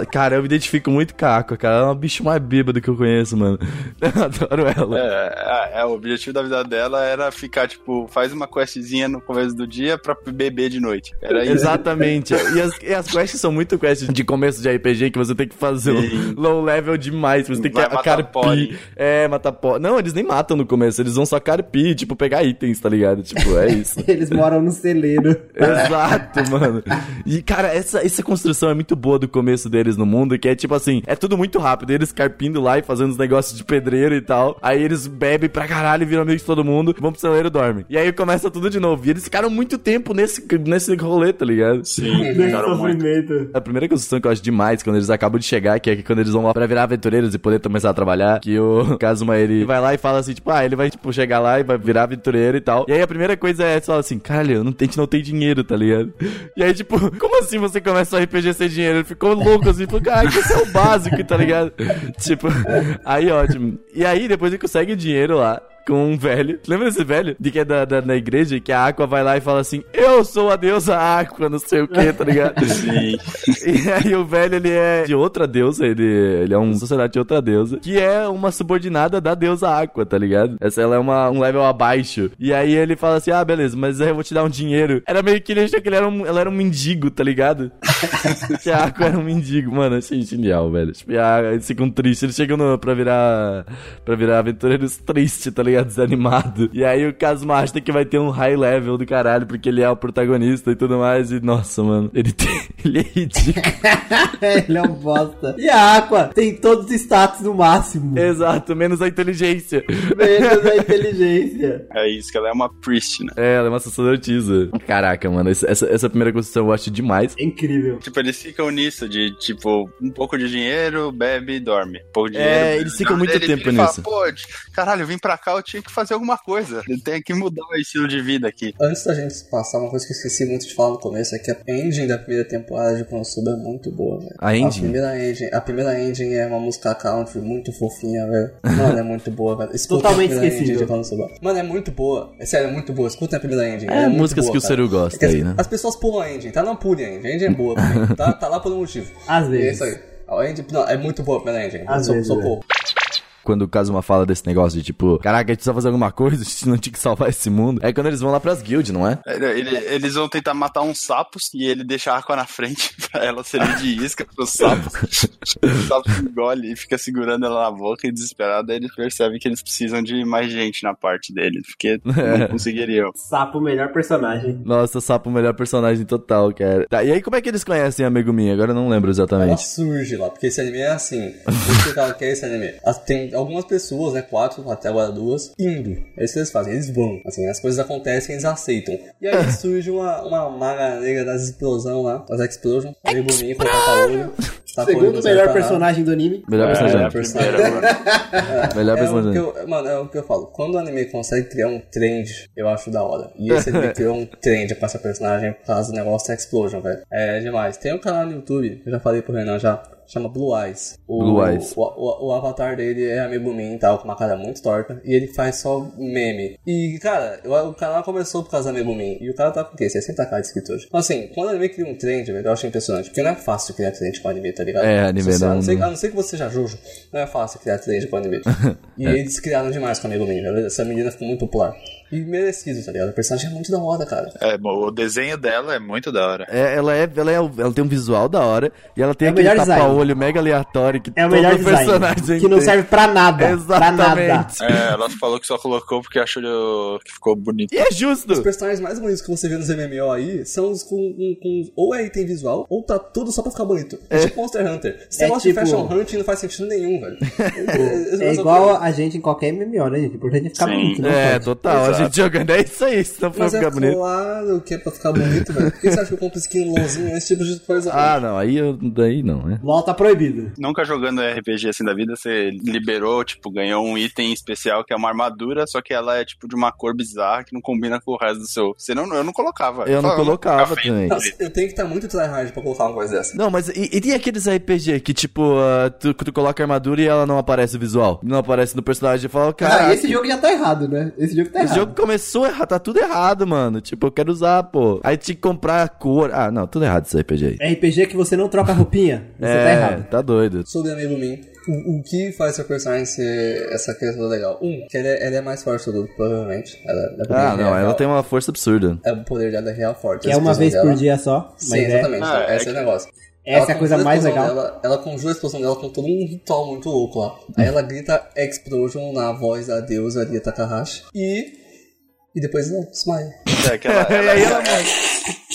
É, cara, eu me identifico muito com a Aqua, cara. Ela é uma bicho mais bêbada que eu conheço, mano. Eu adoro ela. É, é, é, o objetivo da vida dela era ficar, tipo, faz uma questzinha no começo do dia pra beber de noite. Era isso. Exatamente. E as, e as quests são muito quests de começo de RPG que você tem que fazer um low level demais. Você tem que Vai matar carpir. pó, hein? É, matar pó. Não, eles nem matam no começo, eles vão só carpir, tipo, pegar itens, tá ligado? Tipo, é isso. Eles moram no celeiro. Exato, mano. E, cara, essa, essa construção é muito boa do começo deles no mundo, que é tipo assim, é tudo muito rápido. Eles carpindo lá e fazendo os negócios de pedreiro e tal. Aí eles bebem pra caralho, viram amigos de todo mundo, vão pro celeiro e dormem. E aí começa tudo de novo. E eles ficaram muito tempo nesse, nesse rolê, tá ligado? Sim, Nesse ficaram muito. sofrimento. A primeira construção que eu acho demais, quando eles acabam de chegar, que é que quando eles vão lá pra virar aventureiros e poder começar a trabalhar, que o Kazuma, ele vai lá e fala assim, tipo, ah, ele vai, tipo, chegar lá e vai virar aventureiro e tal. E aí a primeira coisa é, você fala assim, caralho, não, a gente não tem dinheiro, tá ligado? E aí, tipo, como assim você começa o RPG sem dinheiro? Ele ficou louco assim, falou, caralho, isso é o básico, tá ligado? tipo, aí ótimo. E aí, depois ele consegue dinheiro lá com um velho. Lembra desse velho? De que é da, da, da igreja? Que a Aqua vai lá e fala assim: Eu sou a deusa Aqua, não sei o que, tá ligado? Sim. E aí o velho, ele é de outra deusa, ele, ele é um sociedade de outra deusa, que é uma subordinada da deusa Aqua, tá ligado? Essa ela é uma, um level abaixo. E aí ele fala assim, ah, beleza, mas aí eu vou te dar um dinheiro. Era meio que ele achou que ele era um, ela era um mendigo, tá ligado? que a Aqua era um mendigo. Mano, achei genial, velho. Tipo, e a, eles ficam tristes, eles chegam no, pra virar pra virar aventureiros tristes, tá ligado? Desanimado. E aí o acha que vai ter um high level do caralho, porque ele é o protagonista e tudo mais. E, nossa, mano, ele, tem, ele é ridículo. Ele é um bosta. E a Aqua tem todos os status no máximo. Exato, menos a inteligência. Menos a inteligência. É isso, que ela é uma priest, né? É, ela é uma sacerdotisa. Caraca, mano, essa, essa, primeira construção eu acho demais. É incrível. Tipo, eles ficam nisso, de tipo, um pouco de dinheiro, bebe e dorme. Um pouco de É, dinheiro. eles ficam muito Ele tempo e fala, nisso. Pô, de- caralho, eu vim pra cá, eu tinha que fazer alguma coisa. Eu tenho que mudar o estilo de vida aqui. Antes da gente passar, uma coisa que eu esqueci muito de falar no começo é que a engine da primeira temporada de Konosuba é muito boa, velho. A engine? primeira engine, a primeira engine é uma música country muito fofinha, velho. Mano, é muito boa, velho. Escuta Totalmente a primeira esquecível. engine de Konosuba. Mano, é muito boa. É sério, é muito boa. Escuta a primeira engine. É, muito músicas boa, que o. Seru gosta É que as- aí, né? As pessoas pulam a engine, tá? Não pule a engine. A engine é boa. Tá, tá lá por um motivo. Às vezes. É isso aí. A engine, não, é muito boa a primeira engine. Às So- vezes, socorro. Quando o Kazuma fala desse negócio de tipo, caraca, a gente precisa fazer alguma coisa, a gente não tinha que salvar esse mundo. É quando eles vão lá pras guilds, não é? Ele- ele- eles vão tentar matar uns sapos e ele deixa a Aqua na frente pra ela servir de isca pros sapos. o sapo engole e fica segurando ela na boca e desesperado. Aí eles percebem que eles precisam de mais gente na parte dele, porque não conseguiriam. Sapo, o melhor personagem. Nossa, Sapo, o melhor personagem total, cara. Tá, e aí como é que eles conhecem a Megumin? Agora eu não lembro Ela exatamente. surge lá, porque esse anime é assim. O que é esse anime. Tem algumas pessoas, né? Quatro, até agora duas, indo. É isso que eles fazem, eles vão. Assim, as coisas acontecem, eles aceitam. E aí surge uma, uma maga negra das explosões lá, das explosion. Aí bonito, com tapa-olho. Segundo melhor personagem do anime. Melhor É, personagem. Melhor É o que personagem. eu, mano, é o que eu falo. Quando o anime consegue criar um trend, eu acho da hora. E esse anime criou um trend com essa personagem por causa do negócio da Explosion, velho. É demais. Tem um canal no YouTube, eu já falei pro Renan já, chama Blue Eyes. O, Blue Eyes. O, o- o avatar dele é a Megumin e tal, com uma cara muito torta. E ele faz só meme. E, cara, o, o canal começou por causa da Megumin. E o cara tá com o quê? 60k de inscritores. Então, assim, quando o anime cria um trend, velho, eu acho impressionante. Porque não é fácil criar trend com anime, tá ligado? É, anime Você- não- A não ser, a não ser que você seja Jojo, não é fácil criar trend com anime. E eles criaram demais com a Megumin, velho. Essa menina ficou muito popular. E merecido, tá ligado? A personagem é muito da hora, cara. É, o desenho dela é muito da hora. É, ela, é, ela, é, ela tem um visual da hora e ela tem É aquele tapa-olho mega aleatório que É o melhor personagem Que não tem. serve pra nada. Pra nada. Exatamente. É, ela falou que só colocou porque achou que ficou bonito. E é justo. Os personagens mais bonitos que você vê nos MMO aí são os com, com- com- ou é item visual, ou tá tudo só pra ficar bonito. É, tipo Monster Hunter. Esse É negócio tipo- de fashion hunting não faz sentido nenhum, velho. É igual a gente em qualquer MMO, né, gente? O importante é ficar Sim. bonito, não É, total. A Exato. Gente jogando é isso aí, senão foi Mas é ficar bonito. claro que é pra ficar bonito, velho. Por que você acha que eu compro skin LOLzinho, esse tipo de coisa? Ah, não, aí eu, daí não, né? LOL tá proibido. Nunca jogando RPG assim da vida, você liberou, tipo, ganhou um item especial que é uma armadura, só que ela é tipo de uma cor bizarra que não combina com o resto do seu. Você não, eu não colocava. Eu não Falava, colocava também. Não, eu tenho que estar muito tryhard pra colocar uma coisa dessa. Não, mas e, e tem aqueles RPG que, tipo, ah, tu, tu coloca a armadura e ela não aparece visual? Não aparece no personagem e fala, cara. Ah, esse jogo já tá errado, né? Esse jogo tá Esse errado. Jogo começou errado, tá tudo errado, mano. Tipo, eu quero usar, pô. Aí tinha que comprar a cor. Ah, não, tudo errado esse RPG aí. RPG que você não troca roupinha. Você é, tá errado. tá doido. Sobre amigo mim, o, o que faz seu personagem ser essa criatura legal? Um, que ela é, ela é mais forte do grupo, provavelmente. Ela, ela é Ah, real, não, ela tem uma força absurda. É, o poder dela é real forte. Que a é uma vez por dela- dia só. Mas Sim, é, exatamente. Ah, é esse é o que- negócio. essa é a Ela coisa a mais legal. Dela, ela conjura a explosão dela com todo um ritual muito louco lá. Aí ela grita Explosion na voz da deusa Ria Takahashi. E. E depois ela desmaia. É, que ela, E ela- aí ela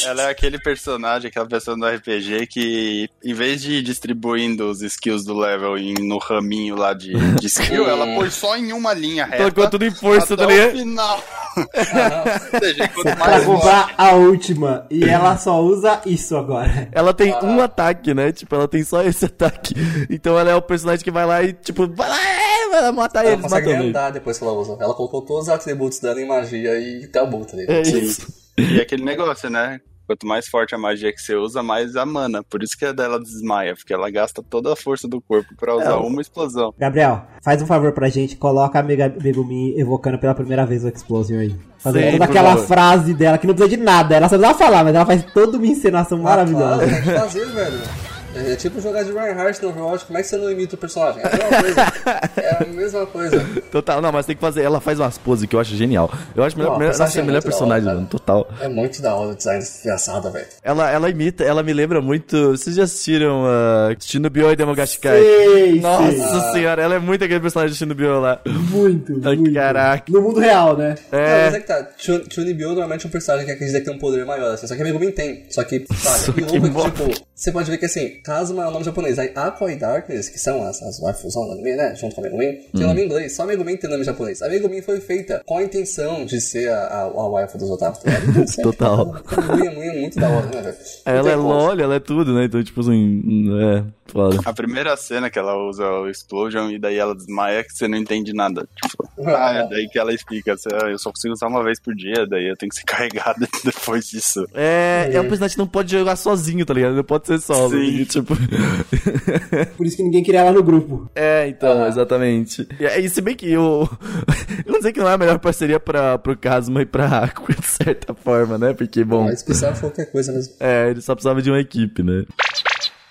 ela é aquele personagem, aquela pessoa do RPG que, em vez de ir distribuindo os skills do level em- no raminho lá de, de skill, ela põe só em uma linha reta. Colocou tudo em força, até tá o ligado? final. Ah, Ou seja, quanto Pra mais comprar a última. E ela só usa isso agora. Ela tem Ah. um ataque, né? Tipo, ela tem só esse ataque. Então ela é o personagem que vai lá e, tipo, vai lá, é, vai lá matar ela eles, consegue matando eles. andar depois que ela usa. Ela colocou todos os atributos dela em magia e acabou, tá ligado? É isso. E aquele negócio, né? Quanto mais forte a magia que você usa, mais a mana. Por isso que a dela desmaia, porque ela gasta toda a força do corpo pra usar uma explosão. Gabriel, faz um favor pra gente. Coloca a Mega Megumi evocando pela primeira vez o Explosion aí. Fazendo Sim, toda aquela favor. frase dela que não precisa de nada. Ela só precisa falar, mas ela faz toda uma encenação maravilhosa. Ah, claro, tem que fazer, velho. É tipo jogar de Reinhardt no Overwatch, como é que você não imita o personagem? É a mesma coisa. É a mesma coisa. Total, não, mas tem que fazer. Ela faz umas poses que eu acho genial. Eu acho melhor, Não, a melhor, personagem nossa, a é melhor personagem, hora, mano, total. É muito da hora o design desgraçada, velho. Ela, ela imita, ela me lembra muito. Vocês já assistiram uh, Shinobio e Demogashikai? Sei, Nossa sei. senhora, ela é muito aquele personagem de Shinobio lá. Muito, Ai, muito. caraca. No mundo real, né? Não, mas É. é que tá. Chun- Chun-Bio normalmente é um personagem que acredita que tem um poder maior, assim. Só que a Megumin tem. Só que, sabe? Só que é que, tipo, você pode ver que assim, Kazuma é o nome japonês. Aí Aqua e Darkness, que são as, as waifus do anime, né? Junto com a Megumin, tem Hum. nome em inglês. Só a Megumin tem nome japonês. A Megumin foi feita com a intenção de ser a, a, a waifu dos otakus. tá? Então, Total. A Megumin é muito da hora, né, velho? Ela é. LOL, ela é tudo, né? Então, tipo assim, é, foda. A primeira cena que ela usa o Explosion e daí ela desmaia que você não entende nada. Tipo, ah, é daí que ela explica, "Assim, ah, eu só consigo usar uma vez por dia, daí eu tenho que ser carregada depois disso. É, é um personagem que não pode jogar sozinho, tá ligado? Não pode ser solo. Sim. Tipo. Por isso que ninguém queria ela no grupo. É, então, exatamente. E, e se bem que eu. Eu não sei que não é a melhor parceria pra, pro Kazuma e pra Aqua, de certa forma, né? Porque, bom. Mas precisava de qualquer coisa mesmo. É, ele só precisava de uma equipe, né?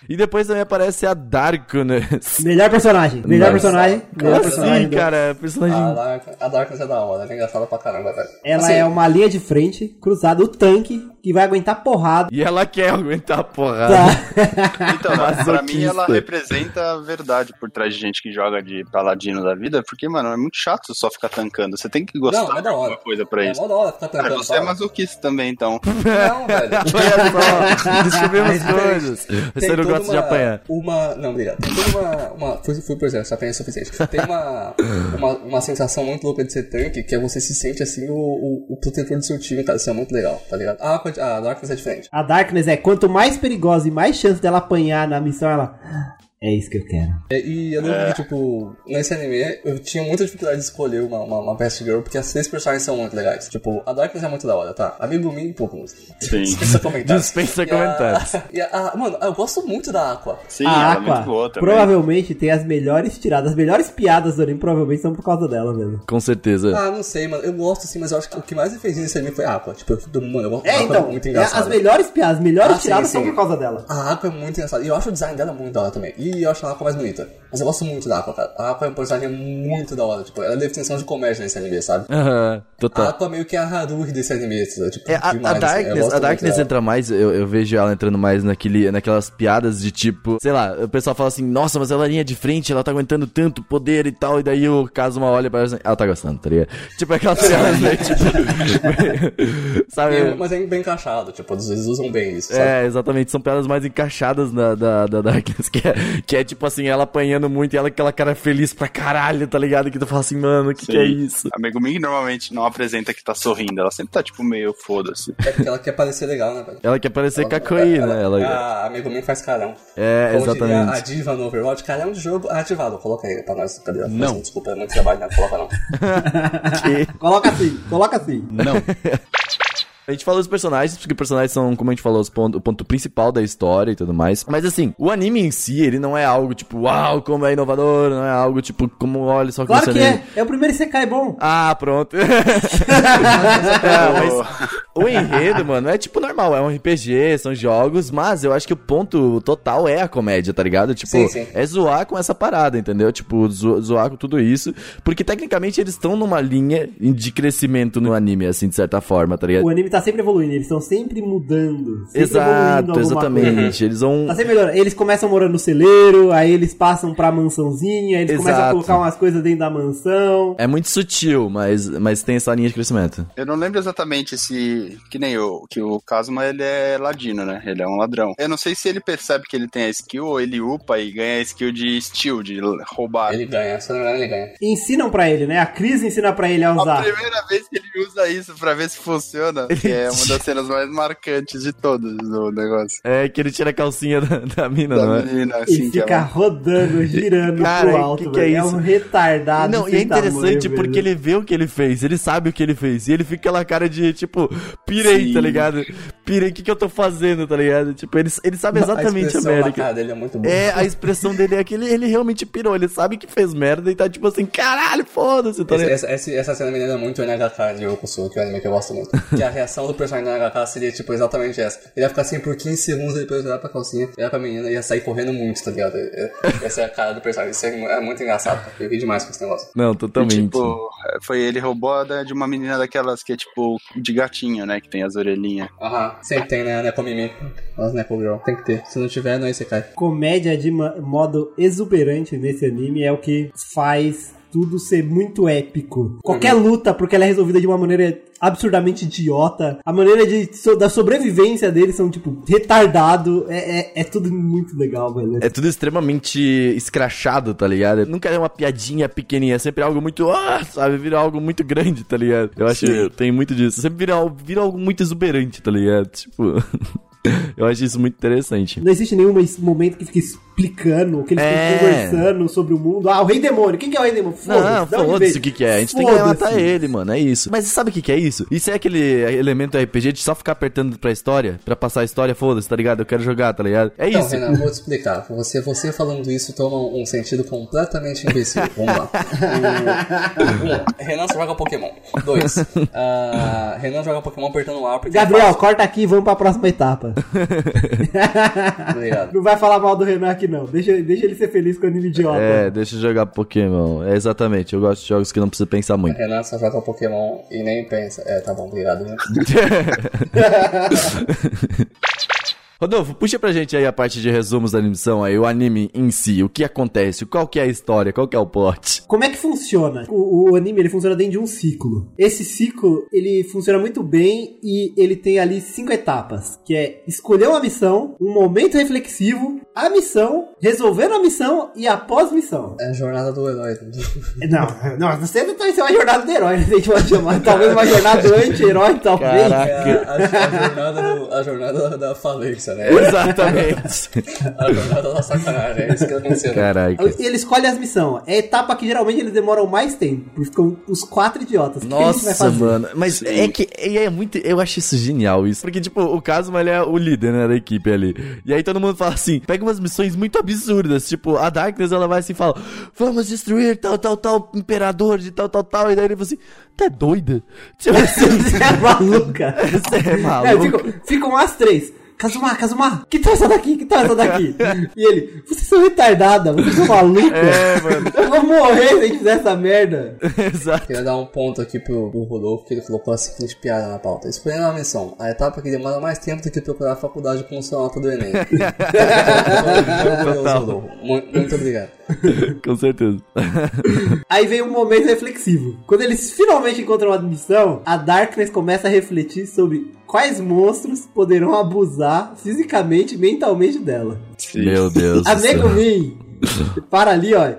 E depois também aparece a Darkness. Melhor personagem. Melhor Nossa. personagem. Melhor Como personagem. assim, do- cara? Personagem. A, Dark, a Darkness é da hora, ela é engraçada pra caramba, velho. Ela Assim, é uma linha de frente, cruzada, o tanque, que vai aguentar porrada. E ela quer aguentar a porrada. Tá. Então, pra mim ela representa a verdade por trás de gente que joga de paladino da vida, porque, mano, é muito chato só ficar tancando. Você tem que gostar Não, é de da hora. alguma coisa pra É isso. mó da hora ficar Cara, tancando. você é masoquista também, então. Não, velho. Descobrimos Mas, coisas. Você não gosta de uma- apanhar. Uma. Não, obrigado. Tem toda uma. uma fui, fui por exemplo, só apanhei o suficiente. Tem uma, uma. Uma sensação muito louca de ser tanque, que é você se sente assim o, o, o protetor do seu time, cara. Isso é muito legal, tá ligado? Ah, pode- a Darkness é diferente. A Darkness é quanto mais perigosa e mais chance dela apanhar na missão, ela. É isso que eu quero. É, E eu lembro que, tipo, nesse anime, eu tinha muita dificuldade de escolher uma, uma, uma Best Girl, porque as três personagens são muito legais. Tipo, a Darkness é muito da hora, tá? Min, pô, pô. Sim. Dispensa comentários. Dispensa E a- comentários. e a- mano, eu gosto muito da Aqua. Sim, a ela é Aqua muito boa também. provavelmente tem as melhores tiradas, as melhores piadas do anime, provavelmente são por causa dela mesmo. Com certeza. Ah, não sei, mano. Eu gosto sim, mas eu acho que o que mais me fez nesse anime foi a Aqua. Tipo, eu, mano, eu gosto É, a então, é muito é, engraçada. as melhores piadas, as melhores Ah, sim, tiradas são sim. por causa dela. A Aqua é muito engraçada. E eu acho o design dela muito da hora também. E eu acho a Aqua mais bonita. Mas eu gosto muito da Aqua, cara. A Aqua é um personagem muito da hora. Tipo, ela é a definição de comédia nesse anime, sabe? Aham, A total. Aqua meio que é a Haruhi desse anime, tipo, É, a, a demais, assim. Eu Darkness, gosto a Darkness entra mais, eu, eu vejo ela entrando mais naquele, naquelas piadas de tipo, sei lá, o pessoal fala assim, nossa, mas ela é linha de frente, ela tá aguentando tanto poder e tal, e daí o Kazuma olha pra ela assim, ela tá gostando, tá ligado? Tipo aquelas piadas meio tipo, sabe? E- Mas é bem encaixado, tipo, eles usam bem isso, sabe? É, exatamente, são piadas mais encaixadas na, da, da Darkness, que é, que é tipo assim, ela apanhando muito e ela aquela cara feliz pra caralho, tá ligado? Que tu fala assim, mano, o que, que é isso? A Megumi normalmente não apresenta que tá sorrindo, ela sempre tá tipo meio foda-se. É porque ela quer parecer legal, né, velho? Ela quer parecer Ela- Kakoi, né? Ela, A, a Megumin faz carão. É, Como diria exatamente. a diva no Overwatch, carão de jogo ativado. Coloca aí pra nós, cadê? Não. Desculpa, é muito trabalho, não coloca não. Coloca assim, coloca assim. Não. A gente falou dos personagens, porque personagens são, como a gente falou, os ponto- o ponto principal da história e tudo mais. Mas assim, o anime em si, ele não é algo tipo, uau, como é inovador, não é algo tipo, como olha só que Claro você que anime. é. É o primeiro Isekai bom. Ah, pronto. É, mas o enredo, mano, é tipo normal, é um RPG, são jogos, mas eu acho que o ponto total é a comédia, tá ligado? Tipo, Sim, sim. é zoar com essa parada, entendeu? Tipo, zo- zoar com tudo isso, porque tecnicamente eles estão numa linha de crescimento no anime, assim, de certa forma, tá ligado? O anime tá sempre evoluindo, eles estão sempre mudando. Sempre evoluindo Exato, exatamente. Eles vão. Tá sempre melhorando. Eles começam morando no celeiro, aí eles passam pra mansãozinha, aí eles começam a Exato. colocar umas coisas dentro da mansão. É muito sutil, mas, mas tem essa linha de crescimento. Eu não lembro exatamente se. Que nem o. Que o Kazuma ele é ladino, né? Ele é um ladrão. Eu não sei se ele percebe que ele tem a skill ou ele upa e ganha a skill de steal, de roubar. Ele ganha, se não ele ganha. Ensinam pra ele, né? A Cris ensina pra ele a A usar. primeira vez que ele usa isso pra ver se funciona, que é uma das cenas mais marcantes de todas do negócio. É que ele tira a calcinha da, da mina, não Da é? menina, E assim, que fica é rodando, girando Cara, pro alto, que que é velho. É, isso? um retardado. Não, e é interessante velho. porque ele vê o que ele fez, ele sabe o que ele fez, e ele fica aquela cara de, tipo, pirei, Sim. tá ligado? Pirei, o que que eu tô fazendo, tá ligado? Tipo, ele, ele sabe exatamente a, expressão merda. que- dele é muito boa. É, a expressão dele é que ele, ele realmente pirou, ele sabe que fez merda e tá tipo assim, caralho, foda-se, tá ligado? Essa, essa, essa cena me lembra muito o NHK de Yokosuka, que é um anime que eu gosto muito. que a reação do personagem do NHK seria, tipo, exatamente essa. Ele ia ficar assim por 15 segundos, depois olhar pra calcinha, olhar pra menina e ia sair correndo muito, tá ligado? É- é- Essa é a cara do personagem. Isso é, é muito engraçado. Eu ri demais com esse negócio. Não, E, totalmente. tipo, foi ele roubou a de uma menina daquelas que é tipo de gatinho, né? Que tem as orelhinhas. Aham. Sempre tem, né? Nekomimi. As Neko Girl. Tem que ter. Se não tiver, não aí você cai. Comédia de modo exuberante nesse anime é o que faz tudo ser muito épico. Qualquer Uhum. luta, porque ela é resolvida de uma maneira absurdamente idiota. A maneira de, so- da sobrevivência deles são, tipo, retardado. É, é, é tudo muito legal, velho. É tudo extremamente escrachado, tá ligado? Nunca é uma piadinha pequenininha, é sempre algo muito, ah, sabe, vira algo muito grande, tá ligado? Eu acho que tem muito disso. Sempre vira, vira algo muito exuberante, tá ligado? Tipo, eu acho isso muito interessante. Não existe nenhum momento que fique explicando, que eles É. ficam conversando sobre o mundo. Ah, o Rei Demônio. Quem que é o Rei Demônio? Não, de onde foda-se o que, que é. A gente tem que Foda-se. matar ele, mano. É isso. Mas sabe o que, que é isso? Isso é aquele elemento RPG de só ficar apertando pra história, pra passar a história, foda-se, tá ligado? Eu quero jogar, tá ligado? É Então, isso. Renan, vou te explicar. Você, você falando isso toma um sentido completamente imbecil. Vamos lá. Um, Renan só joga Pokémon. Dois. ah, Renan joga Pokémon apertando o ar Gabriel, fácil. corta aqui e vamos pra próxima etapa. Obrigado. Não vai falar mal do Renan aqui, não. Deixa, deixa ele ser feliz com o anime idiota. É, deixa eu jogar Pokémon. É exatamente. Eu gosto de jogos que não precisa pensar muito. Renan só joga Pokémon e nem pensa. É, tá bom, obrigado. Né? Rodolfo, puxa pra gente aí a parte de resumos da animação aí, o anime em si, o que acontece, qual que é a história, qual que é o plot. Como é que funciona? O, o anime ele funciona dentro de um ciclo. Esse ciclo ele funciona muito bem e ele tem ali cinco etapas, que é escolher uma missão, um momento reflexivo, a missão, resolver a missão e a pós-missão. É a jornada do herói. Não, não, você não vai ser uma jornada do herói, né? A gente pode chamar talvez uma jornada do anti-herói, talvez. Caraca. É a, a jornada, do- a jornada da falência, né? Exatamente. A sacanagem. É isso que aconteceu. Caraca. Ele escolhe as missões. É a etapa que geralmente eles demoram mais tempo. Porque ficam os quatro idiotas. O que que a gente vai Nossa, fazer? mano. Mas é que é, é muito. Eu acho isso genial, isso. Porque, tipo, o Kazuma, ele é o líder, né, da equipe ali. E aí todo mundo fala assim: pega umas missões muito absurdas. Tipo, a Darkness, ela vai assim e fala: vamos destruir tal, tal, tal, imperador de tal, tal, tal. E daí ele fala assim: tá doida? Tipo assim, Você é maluca. você é É, maluco. ficam, ficam as três. Kazuma, Kazuma, que tal essa daqui? Que tal essa daqui? e ele, vocês são retardadas, vocês são malucas. É, mano. Eu vou morrer se a gente fizer essa merda. Exato. Queria dar um ponto aqui pro, pro Rodolfo, que ele colocou a seguinte piada na pauta. Escolhendo a missão, a etapa que demora mais tempo do que procurar a faculdade com sua nota do Enem. Total. Rodolfo. Muito, muito obrigado. Com certeza. Aí vem um momento reflexivo. Quando eles finalmente encontram a missão, a Darkness começa a refletir sobre quais monstros poderão abusar fisicamente e mentalmente dela. Meu Deus. A do céu. Megumin para ali, ó.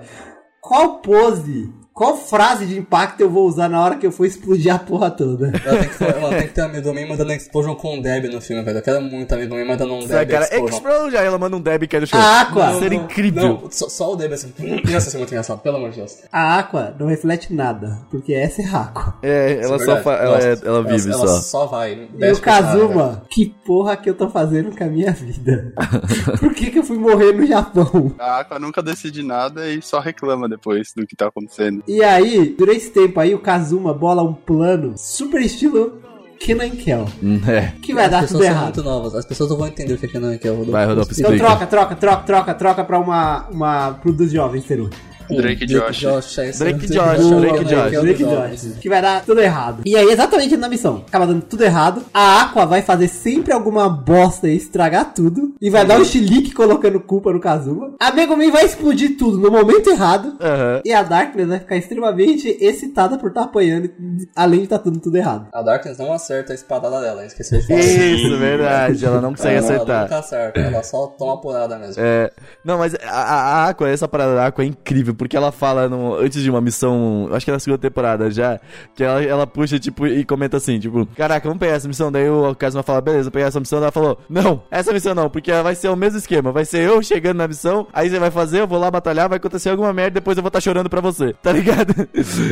Qual pose, qual frase de impacto eu vou usar na hora que eu for explodir a porra toda? Ela tem, que, ela tem que ter um amigo mandando Explosion com o Deb no filme, velho. Eu quero muito amigo meu mandando um Deb cara, Explosion. Aí ela manda um Deb que é do show. A Aqua. Seria incrível. Não, só, só o Deb assim. Nossa, é muito engraçado, pelo amor de Deus. A Aqua não reflete nada, porque essa é Aqua. É, ela Isso é só fa- ela, é- Nossa, ela vive ela só. só vai. E o. Kazuma, que porra que eu tô fazendo com a minha vida? Por que que eu fui morrer no Japão? A Aqua nunca decide nada e só reclama depois do que tá acontecendo. E aí, durante esse tempo aí, o Kazuma bola um plano super estilo Kenan Kel, Hum, É. que vai dar As tudo pessoas são errado. muito novas. As pessoas não vão entender o que é é o Rodolfo. Vai, Rodolfo, Então explica. troca, troca, troca, troca, troca pra uma, uma pro dos jovens, Teru. Drake Josh. é. Drake Josh, Drake Josh, é Drake. Josh, que vai dar tudo errado. E aí, exatamente na missão, acaba dando tudo errado. A Aqua vai fazer sempre alguma bosta e estragar tudo. E vai dar um chilique colocando culpa no Kazuma. A Megumin vai explodir tudo no momento errado. Aham. E a Darkness vai ficar extremamente excitada por estar apanhando, além de estar dando tudo errado. A Darkness não acerta a espadada dela, esqueci de falar. Isso, verdade. Ela não consegue Ela- Ela acertar. nunca acerta, ela só toma porrada mesmo. É, não, mas a, a- a Aqua, essa parada da Aqua é incrível, porque ela fala no- antes de uma missão, acho que é na segunda temporada já, que ela, ela puxa, tipo, e comenta assim, tipo, caraca, vamos pegar essa missão. Daí o Kazuma fala, beleza, pegar essa missão. Ela falou, não, essa missão não, porque vai ser o mesmo esquema. Vai ser eu chegando na missão, aí você vai fazer, eu vou lá batalhar, vai acontecer alguma merda, depois eu vou estar chorando pra você, tá ligado?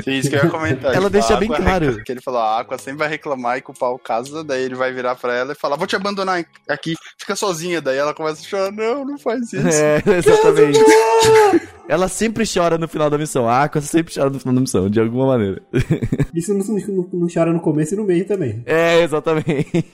É isso que eu ia comentar. Ela Tipo, deixa bem claro. Que ele falou, a Aqua sempre vai reclamar e culpar o caso, daí ele vai virar pra ela e falar, vou te abandonar aqui, fica sozinha. Daí ela começa a chorar, não, não faz isso. É, exatamente. Ela sempre chora no final da missão. A Aqua sempre chora no final da missão, de alguma maneira. Isso não, não, não chora no começo e no meio também. É, exatamente.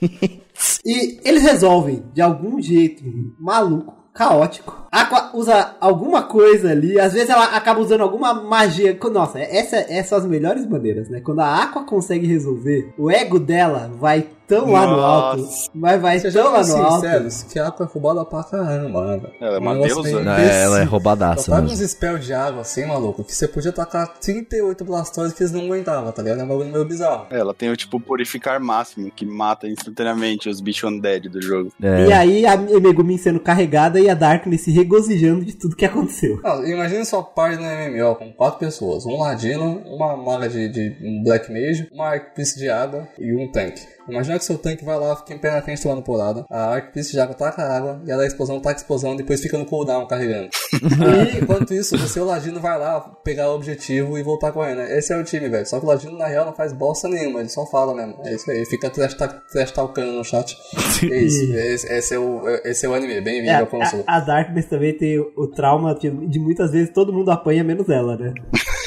E eles resolvem, de algum jeito maluco, caótico. A Aqua usa alguma coisa ali, às vezes ela acaba usando alguma magia. Nossa, essa, essas são as melhores maneiras, né? Quando a Aqua consegue resolver, o ego dela vai tão lá no alto, Nossa. mas vai Sejam tão lá no alto. sinceros, que a Aqua é roubada pra caramba? Ela é uma Um deusa. Não, é, ela é roubadaça Ela mesmo. uns spells de água assim, maluco, que você podia tacar 38 Blastoise que eles não aguentavam, tá ligado? É um bagulho meio bizarro. Ela tem o tipo purificar máximo, que mata instantaneamente os bichos undead do jogo. É. E aí a Megumin sendo carregada e a Darkness se regozijando de tudo que aconteceu. Não, imagina sua no MMO com quatro pessoas: um ladino, uma maga de, de um Black Mage, uma água e um tanque. Imagina que seu tanque vai lá, fica em pé na frente tomando porrada, a Arcpiece de água taca a água e ela a explosão taca explosão, depois fica no cooldown carregando. e enquanto isso, o seu ladino vai lá pegar o objetivo e voltar correndo. Esse é o time, velho. Só que o ladino na real não faz bosta nenhuma, ele só fala mesmo. É isso aí, fica trash, trash talkando no chat. É isso, esse, esse é o, esse é o anime, bem-vindo É, ao console. a, a Darkness também tem o, o trauma de, de muitas vezes todo mundo apanha menos ela, né?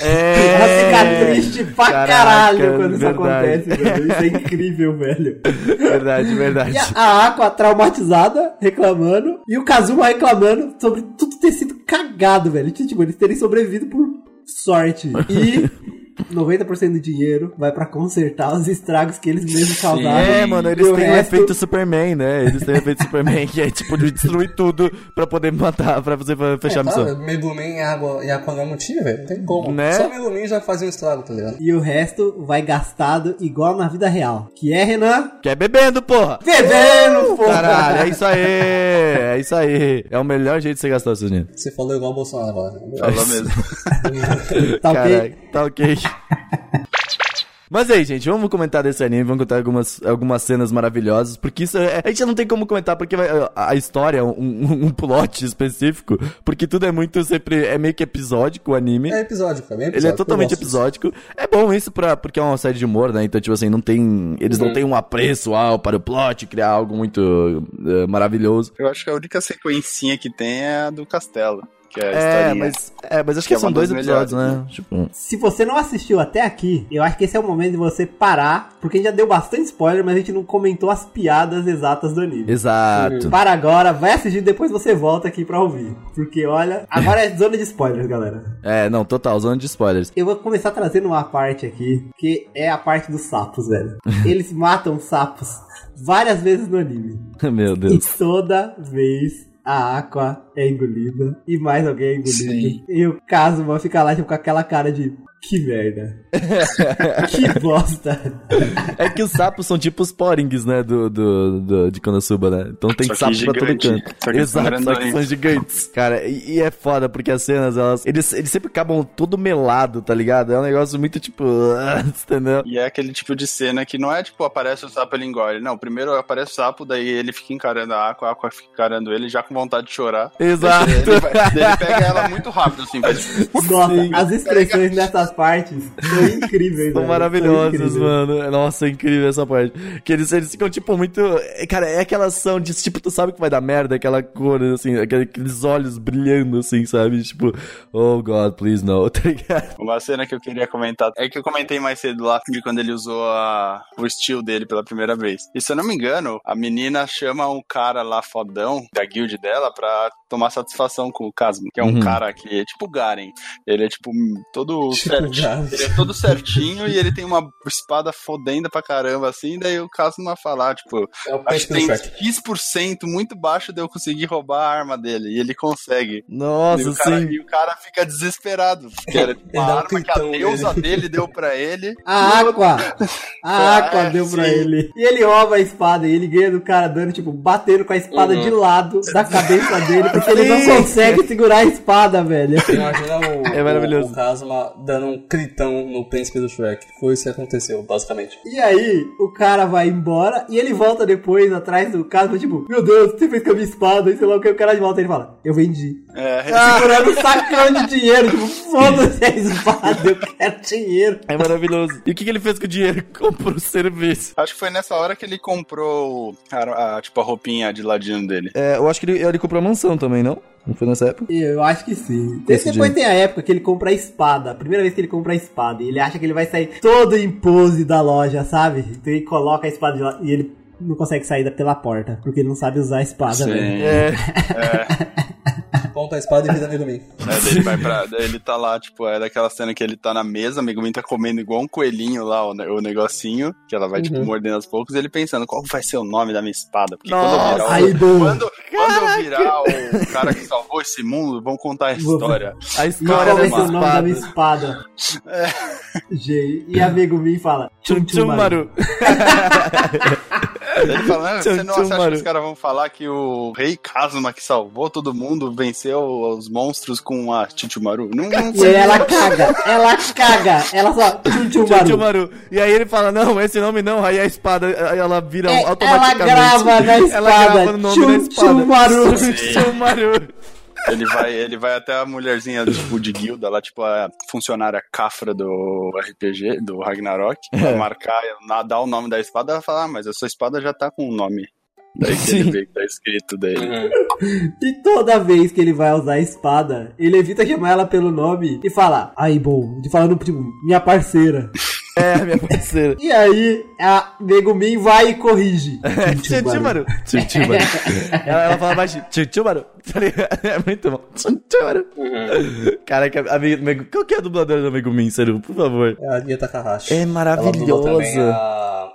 É. Ela fica triste pra Caraca, caralho quando isso verdade. acontece, velho. Isso é incrível, velho. Verdade, verdade. E a Aqua traumatizada, reclamando, e o Kazuma reclamando sobre tudo ter sido cagado, velho. Tipo, eles terem sobrevivido por sorte. E 90% do dinheiro vai pra consertar os estragos que eles mesmos causaram. É, mano, eles têm o resto- efeito Superman, né? Eles têm o efeito Superman, que é tipo de destruir tudo pra poder matar, pra você fechar a É, missão. claro, Megumin e água e é motivo, velho. Não tem como. Né? Só Megumin já fazia um estrago, tá ligado? E o resto vai gastado igual na vida real. Que é, Renan? Que é bebendo, porra! Bebendo, porra! Caralho, é isso aí! É isso aí! É o melhor jeito de você gastar o seu dinheiro. Você falou igual o Bolsonaro agora. Fala mesmo. Tá ok? Tá ok. Mas aí, gente, vamos comentar desse anime, vamos contar algumas, algumas cenas maravilhosas, porque isso é, a gente não tem como comentar, porque a, a história, um, um, um plot específico, porque tudo é muito sempre, é meio que episódico o anime. É episódico, é bem Ele é episódico. totalmente episódico. É bom isso pra, porque é uma série de humor, né? Então, tipo assim, não tem. Eles Uhum. não têm um apreço ah, para o plot, criar algo muito eh, maravilhoso. Eu acho que a única sequencinha que tem é a do castelo. Que é a É, historinha. mas. É, mas acho Que que, é são uma dois episódios, melhores, né? Tipo. Se você não assistiu até aqui, eu acho que esse é o momento de você parar, porque a gente já deu bastante spoiler, mas a gente não comentou as piadas exatas do anime. Exato. Para agora, vai assistir depois você volta aqui pra ouvir. Porque olha, agora é zona de spoilers, galera. É, não, total, zona de spoilers. Eu vou começar trazendo uma parte aqui, que é a parte dos sapos, velho. Eles matam sapos várias vezes no anime. Meu E Deus. toda vez a Aqua é engolida e mais alguém é engolido. Sim. E o Kazuma fica lá tipo, com aquela cara de Que merda. que bosta. É que os sapos são tipo os porings, né? Do, do, do- de Konosuba, né? Então tem Só que sapo pra todo canto. Só que Exato, só que são gigantes. Cara, e, e é foda, porque as cenas, elas. Eles, eles sempre acabam todo melado, tá ligado? É um negócio muito tipo. entendeu? E é aquele tipo de cena que não é tipo, aparece o sapo e ele engole. Não, primeiro aparece o sapo, daí ele fica encarando a Aqua, a Aqua fica encarando ele, já com vontade de chorar. Exato. Daí Ele, vai- daí ele pega ela muito rápido, assim. Nossa, as expressões nessas partes são incríveis, São velho. incríveis. mano. Nossa, é incrível essa parte. Que eles, eles ficam, tipo, muito. é, Cara, é aquela ação de, tipo, tu sabe que vai dar merda, aquela cor, assim, aquele- aqueles olhos brilhando, assim, sabe? Tipo, oh God, please no, tá ligado? Uma cena que eu queria comentar é que eu comentei mais cedo lá de quando ele usou a, o estilo dele pela primeira vez. E se eu não me engano, a menina chama um cara lá fodão da guild dela pra tomar satisfação com o Casmo, que é um Uhum. cara que é tipo o Garen. Ele é tipo todo Tipo certinho. Ele é todo certinho e ele tem uma espada fodenda pra caramba assim. Daí o Casmo vai falar, tipo, É acho que tem Shrek. X% muito baixo de eu conseguir roubar a arma dele. E ele consegue. e, Nossa, o cara, sim. e o cara fica desesperado. Porque era tipo, uma um arma que a deusa nele. dele deu pra ele. A Aqua! A Aqua É, deu pra sim. ele. E ele rouba a espada e ele ganha do cara dando, tipo, batendo com a espada Uhum. de lado da cabeça dele, porque ele não consegue segurar a espada, velho. Imagina o, É maravilhoso. o, o Kazuma dando um critão no príncipe do Shrek. Foi isso que aconteceu, basicamente. E aí, o cara vai embora e ele volta depois atrás do caso, tipo, meu Deus, você fez com a minha espada, e sei lá o que, o cara de volta e ele fala, eu vendi. É, Segurando um sacão de dinheiro, tipo, foda-se a espada, eu quero dinheiro. É maravilhoso. E o que, que ele fez com o dinheiro? Comprou serviço. Acho que foi nessa hora que ele comprou a, a- tipo, a roupinha de ladinho dele. É, eu acho que ele, ele comprou a mansão também, não? Não foi nessa época? Eu acho que sim. Esse depois dia. tem a época que ele compra a espada. A primeira vez que ele compra a espada. E ele acha que ele vai sair todo em pose da loja, sabe? Então ele coloca a espada de lá e ele não consegue sair pela porta. Porque ele não sabe usar a espada, Sim. velho. É. Ponta a espada e vida amigo mim. É, daí ele vai pra. daí ele tá lá, tipo, é daquela cena que ele tá na mesa, amigo meu tá comendo igual um coelhinho lá, o, o negocinho, que ela vai, tipo, mordendo aos poucos, e ele pensando, qual vai ser o nome da minha espada? Porque quando eu virar o-. Quando, quando eu virar o cara que salvou esse mundo, vão contar a história. A história vai da ser o nome da minha espada. G. E amigo meu fala. Tchum tchum maru. Daí ele fala, "Ah, você não acha que Maru." os caras vão falar que o rei Kazuma que salvou todo mundo venceu os monstros com a Chichumaru? Não, não E ela caga, ela caga, ela só tchum tchum Tchum tchum maru. maru. E aí ele fala, não, esse nome não. Aí a espada, aí ela vira É, automaticamente. ela grava na espada. Ela grava no nome da espada. tchum, maru. Tchum, tchum, maru. Ele vai, ele vai até a mulherzinha tipo, de guilda, lá, tipo a funcionária cafra do RPG, do Ragnarok, pra marcar, dar o nome da espada, ela fala, ah, mas a sua espada já tá com o nome. Daí ele vê que tá escrito dele. E toda vez que ele vai usar a espada, ele evita chamar ela pelo nome e fala, aí bom, de falando tipo, minha parceira. É, minha parceira. E aí a Megumin vai e corrige. Tchum tchum maru. Tchum tchum maru. Ela, ela fala baixinho. Tchum tchum maru. Tá? É muito bom. Tchum tchum maru. Caraca, amigo, amigo, qual que é a dubladora do Amigo Min, Seru? Por favor. É a Lia Takahashi. É maravilhosa.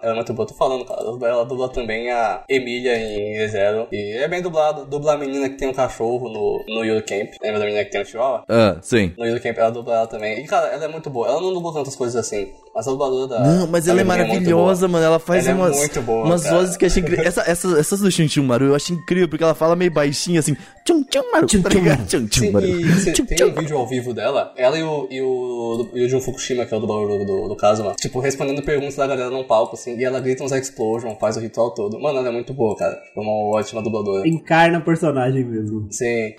Ela é muito boa, tô falando, cara. Ela dubla- Ela dubla também a Emília em Zero. E é bem dublado. Dubla a menina que tem um cachorro no, no Yuri Camp. Lembra da menina que tem um chihuahua? Ah, sim. No Yuri Camp ela dubla ela também. E, cara, ela é muito boa. Ela não dublou tantas coisas assim. Mas a dubladora da. Não, mas ela é muito maravilhosa, boa. mano. Ela faz Ela é umas, muito boa, umas cara. vozes que eu achei incrível. Essa, essa, essas do Chun Chun Maru eu acho incrível, porque ela fala meio baixinho assim. Tchum tchum maru. Tchum, tá tchum? Tchum tchum Sim, maru. e cê- Tchum, tem tchum um vídeo ao vivo dela, ela e o, e o, e o Jun Fukushima, que é o dublador do, do, do Kazuma, tipo, respondendo perguntas da galera num palco, assim, e ela grita uns explosion, faz o ritual todo. Mano, ela é muito boa, cara. Uma ótima dubladora. Encarna o personagem mesmo. Sim.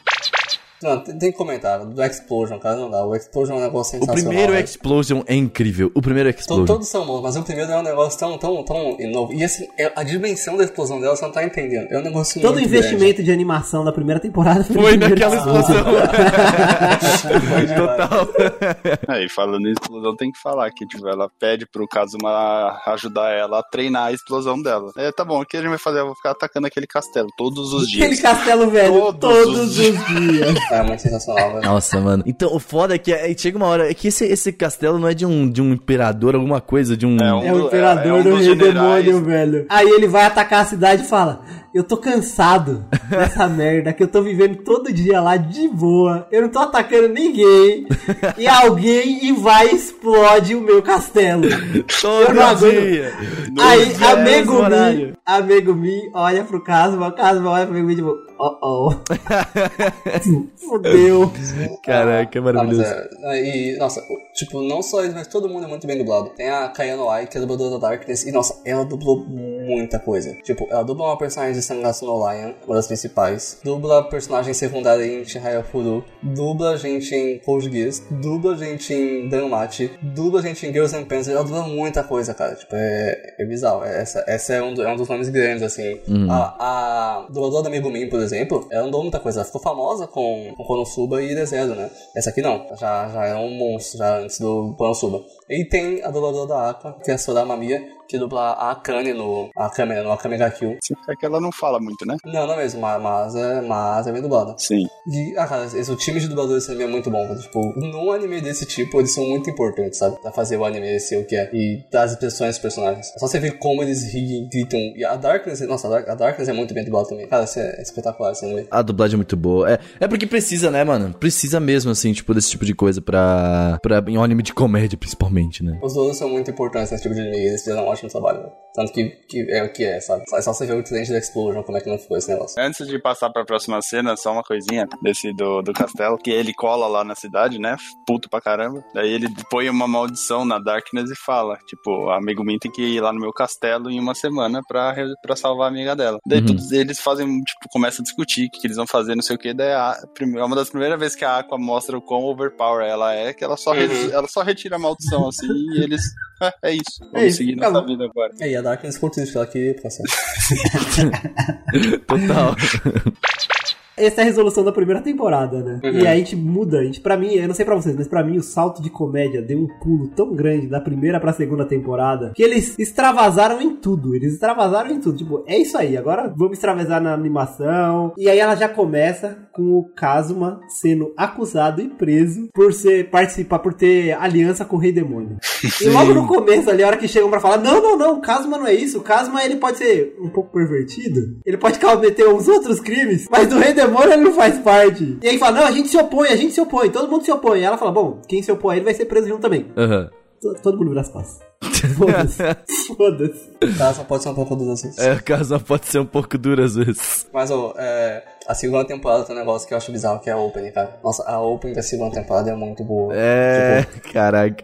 Não, tem, tem que comentar. Do Explosion, cara, não dá. O Explosion é um negócio O sensacional. primeiro velho. Explosion é incrível. O primeiro To- Explosion. Todos são bons, mas o primeiro é um negócio tão, tão, tão novo. E assim, é- a dimensão da explosão dela você não tá entendendo. É um negócio Todo muito investimento de animação da primeira temporada Foi primeiro naquela explosão. Total. Aí, falando em explosão, tem que falar que, tipo, ela pede pro Kazuma ajudar ela a treinar a explosão dela. É, tá bom, o que a gente vai fazer? Eu vou ficar atacando aquele castelo todos os Aquele dias. castelo velho, Todos todos, os os dias. É muito sensacional, velho. Nossa, mano. Então, o foda é que aí chega uma hora. É que esse, esse castelo não é de um, de um imperador, alguma coisa, de um. É um- É o do- imperador é- é um do rei demônio, velho. Aí ele vai atacar a cidade e fala: eu tô cansado dessa merda que eu tô vivendo todo dia lá de boa. Eu não tô atacando ninguém. e alguém e vai e explode o meu castelo. Todo Eu não aguento. dia. Aí, amigo. Mi, amigo Mi, olha pro Casma, o Casma olha pro amigo Mi, tipo, oh oh. Fudeu. Caraca, é Ah, mas maravilhoso. é, e, nossa, tipo, não só eles, mas todo mundo é muito bem dublado. Tem a Kayano Ai, que é dubladora da Darkness, e nossa, ela dublou muita coisa. Tipo, ela dubla uma personagem de Sangatsu no Lion, uma das principais. Dubla personagem secundária em Chihaya Furu. Dubla gente em Code Geass. Dubla gente em Danmachi. Dubla gente em Girls and Pants. Ela dubla muita coisa, cara. Tipo, é, é bizarro. Essa, essa é, um, é um dos nomes grandes, assim. A, a dubladora da Megumin, por exemplo, ela não dublou muita coisa. Ela ficou famosa com, com Konosuba e Dezedo, né? Essa aqui não. Já, já é um monstro, já antes do Konosuba. E tem a dubladora da Aqua, que é a Sorama Mia, que dubla a Akane no Akame, no Akame ga Kill. É que ela não fala muito, né? Não, não mesmo, mas, mas, é, mas é bem dublada. Sim. E, ah, cara, esse, o time de dubladores também é muito bom. cara. Tipo, num anime desse tipo, eles são muito importantes, sabe? Pra fazer o anime ser o que é. E dar as expressões dos personagens. É só você ver como eles riem, gritam. E a Darkness, nossa, a, Dark, a Darkness é muito bem dublada também. Cara, isso é espetacular esse anime. A dublagem é muito boa. É, é porque precisa, né, mano? Precisa mesmo, assim, tipo, desse tipo de coisa pra, pra. Em um anime de comédia, principalmente, né? Os donos são muito importantes nesse tipo de anime. Eles fizeram um ótimo trabalho, velho. Tanto que, que é o que é, sabe? É só você ver o Trend da Explosion, como é que não ficou esse negócio. Antes de passar pra próxima cena, só uma coisinha desse do, do castelo, que ele cola lá na cidade, né? Puto pra caramba. Daí ele põe uma maldição na Darkness e fala, tipo, a Megumin tem que ir lá no meu castelo em uma semana pra, pra salvar a amiga dela. Daí Uhum. todos eles fazem, tipo, começam a discutir o que, que eles vão fazer, não sei o que. Daí a, é uma das primeiras vezes que a Aqua mostra o quão overpower ela é, que ela só, re- Uhum. ela só retira a maldição, assim, e eles... "Ah, é isso, vamos É isso, seguir nossa acabou." vida agora. E aí, a Darkness ficou triste, ela que processo. Total. Essa é a resolução da primeira temporada, né? Uhum. E aí a gente muda, a gente, pra mim, eu não sei pra vocês, mas pra mim o salto de comédia deu um pulo tão grande da primeira pra segunda temporada que eles extravasaram em tudo. Eles extravasaram em tudo. Tipo, é isso aí, agora vamos extravasar na animação. E aí ela já começa com o Kazuma sendo acusado e preso por ser participar, por ter aliança com o Rei Demônio. E logo no começo ali, a hora que chegam pra falar, não, não, não, o Kazuma não é isso. O Kazuma ele pode ser um pouco pervertido. Ele pode cometer uns outros crimes, mas do Rei Demônio ele não faz parte. E aí fala, não, a gente se opõe, a gente se opõe, todo mundo se opõe. E ela fala, bom, quem se opõe a ele vai ser preso junto também. Aham. To- Todo mundo vira as costas. Foda-se. Foda-se. Só pode ser um pouco dos assuntos. É, o caso pode ser um pouco duro às vezes. Mas, ó, é, a segunda temporada tem um negócio que eu acho bizarro, que é a Opening, cara. Nossa, a Opening da segunda temporada é muito boa. É, caraca.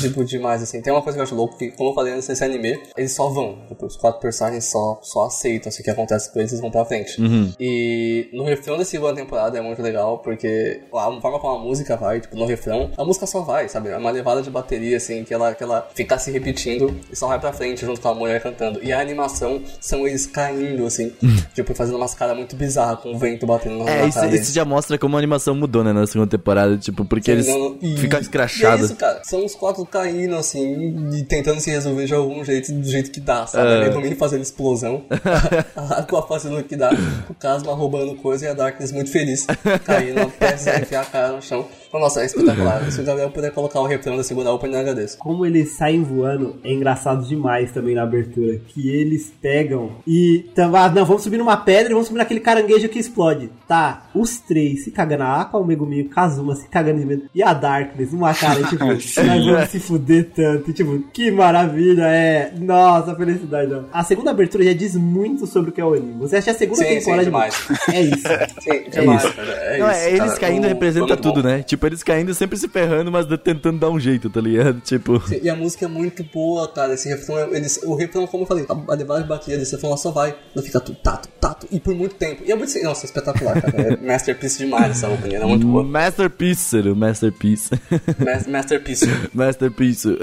Tipo, demais, assim. Tem uma coisa que eu acho louco, que, como eu falei antes desse anime, eles só vão. Tipo, os quatro personagens só, só aceitam assim, o que acontece com eles e vão pra frente. Uhum. E no refrão da segunda temporada é muito legal, porque a forma como a música vai, tipo, no refrão, a música só vai, sabe? É uma levada de bateria, assim, que ela, que ela fica se repetindo e só vai pra frente junto com a mulher cantando. E a animação são eles caindo, assim, tipo, fazendo umas caras muito bizarras com vento batendo É, isso, isso já mostra como a animação mudou, né, na segunda temporada, tipo, porque eles Não, e- ficam é escrachados. isso, cara. São os quatro caindo, assim, e tentando se resolver de algum jeito, do jeito que dá, sabe? É. A Megumin fazendo explosão, a Aqua fazendo o que dá, o Casma roubando coisa e a Darkness muito feliz, caindo, prestes a enfiar a cara no chão. Nossa, é espetacular. Se o Gabriel puder colocar o refrão da segunda open, eu agradeço. Como eles saem voando é engraçado demais também na abertura. Que eles pegam e. tam- Ah, não, vamos subir numa pedra e vamos subir naquele caranguejo que explode. Tá, os três se cagando. A Aqua, o Megumi, o Kazuma se cagando de medo. E a Darkness, uma cara, tipo, nós vamos se fuder tanto. Tipo, que maravilha, é. Nossa, felicidade. ó. A segunda abertura já diz muito sobre o que é o anime. Você acha a segunda Sim, sim, temporada de demais. É isso. Sim, demais, isso. É Não, isso, é, eles cara. caindo O- representa tudo, bom. né? Tipo, eles caindo sempre se ferrando, mas tentando dar um jeito, tá ligado? Tipo. Sim, E a música é muito boa, cara. Esse refrão, é- eles, o refrão, como eu falei, a, a levada de bateria desse refrão só vai, não fica tudo tato, tato, e por muito tempo. E é muito, nossa, espetacular, cara. É masterpiece demais essa opening, é muito boa. Masterpiece, Masterpiece. Mas- Masterpiece. Masterpiece.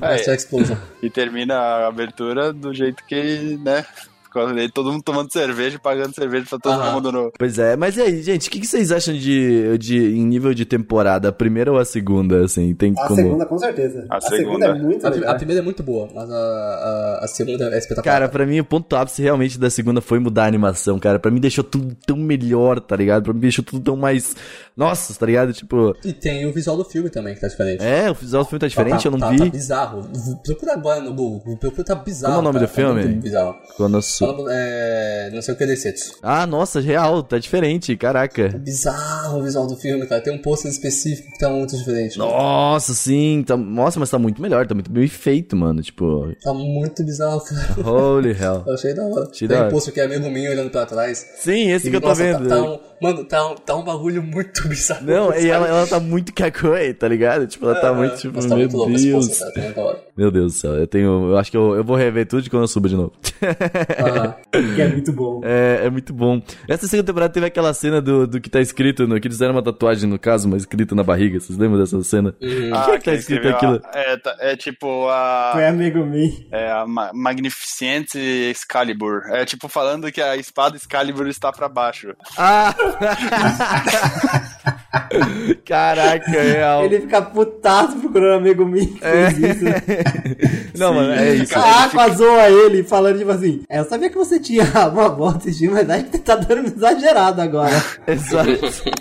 Master Explosion. E termina a abertura do jeito que, né? Com ele- Todo mundo tomando cerveja, pagando cerveja pra todo Aham. mundo no. Pois é, mas e aí, gente, o que, que vocês acham de, de em nível de temporada, a primeira ou a segunda, assim? Tem A como... segunda, com certeza. A A, segunda. segunda. é muito A, a primeira é muito boa, mas a, a, a segunda é espetacular. Cara, pra mim o ponto ápice realmente da segunda foi mudar a animação, cara. Pra mim deixou tudo tão melhor, tá ligado? Pra mim deixou tudo tão mais... Nossa, tá ligado? Tipo... E tem o visual do filme também, que tá diferente. É, o visual do filme tá diferente, tá, eu não tá, vi. Tá bizarro. Procura agora no Google. Procura, tá bizarro. Como é o nome cara. do filme? Tá muito bizarro. Konosuba. falando, é. Não sei o que Desetsu. Ah, nossa, real, tá diferente, caraca. Bizarro o visual do filme, cara. Tem um pôster específico que tá muito diferente. Nossa, sim, tá, nossa, mas tá muito melhor, tá muito bem feito, mano, tipo, Tá muito bizarro, cara. holy hell. Eu achei da hora. Achei Tem da um pôster que é amigo meu olhando pra trás. Sim, esse E, que eu tô nossa, vendo. Tá, tá um, mano, tá um, tá um bagulho muito bizarro. Não, e sabe? ela, ela tá muito kakoi, tá ligado? Tipo, ela tá muito, tipo, Mas tá meu muito Deus. pôster, cara. Tá. Meu Deus do céu, eu tenho, eu acho que eu, eu vou rever tudo de quando eu subo de novo. Ah, Que é muito bom. É, é muito bom. Essa segunda temporada teve aquela cena do, do que tá escrito, no, que eles fizeram uma tatuagem, no caso, mas escrita na barriga. Vocês lembram dessa cena? O que, é que tá escrito aquilo? a- é, tá- é tipo a. Foi amigo meu. É a Ma- Magnificent Excalibur. É tipo falando que a espada Excalibur está pra baixo. Ah! Caraca, é real. Ele fica putaço procurando amigo meu que É. fez isso. Não, mano, é isso. A Aqua zoa ele, falando tipo assim: é, Eu sabia que você tinha uma bota de mas acho que você tá dando uma exagerada agora. Exato.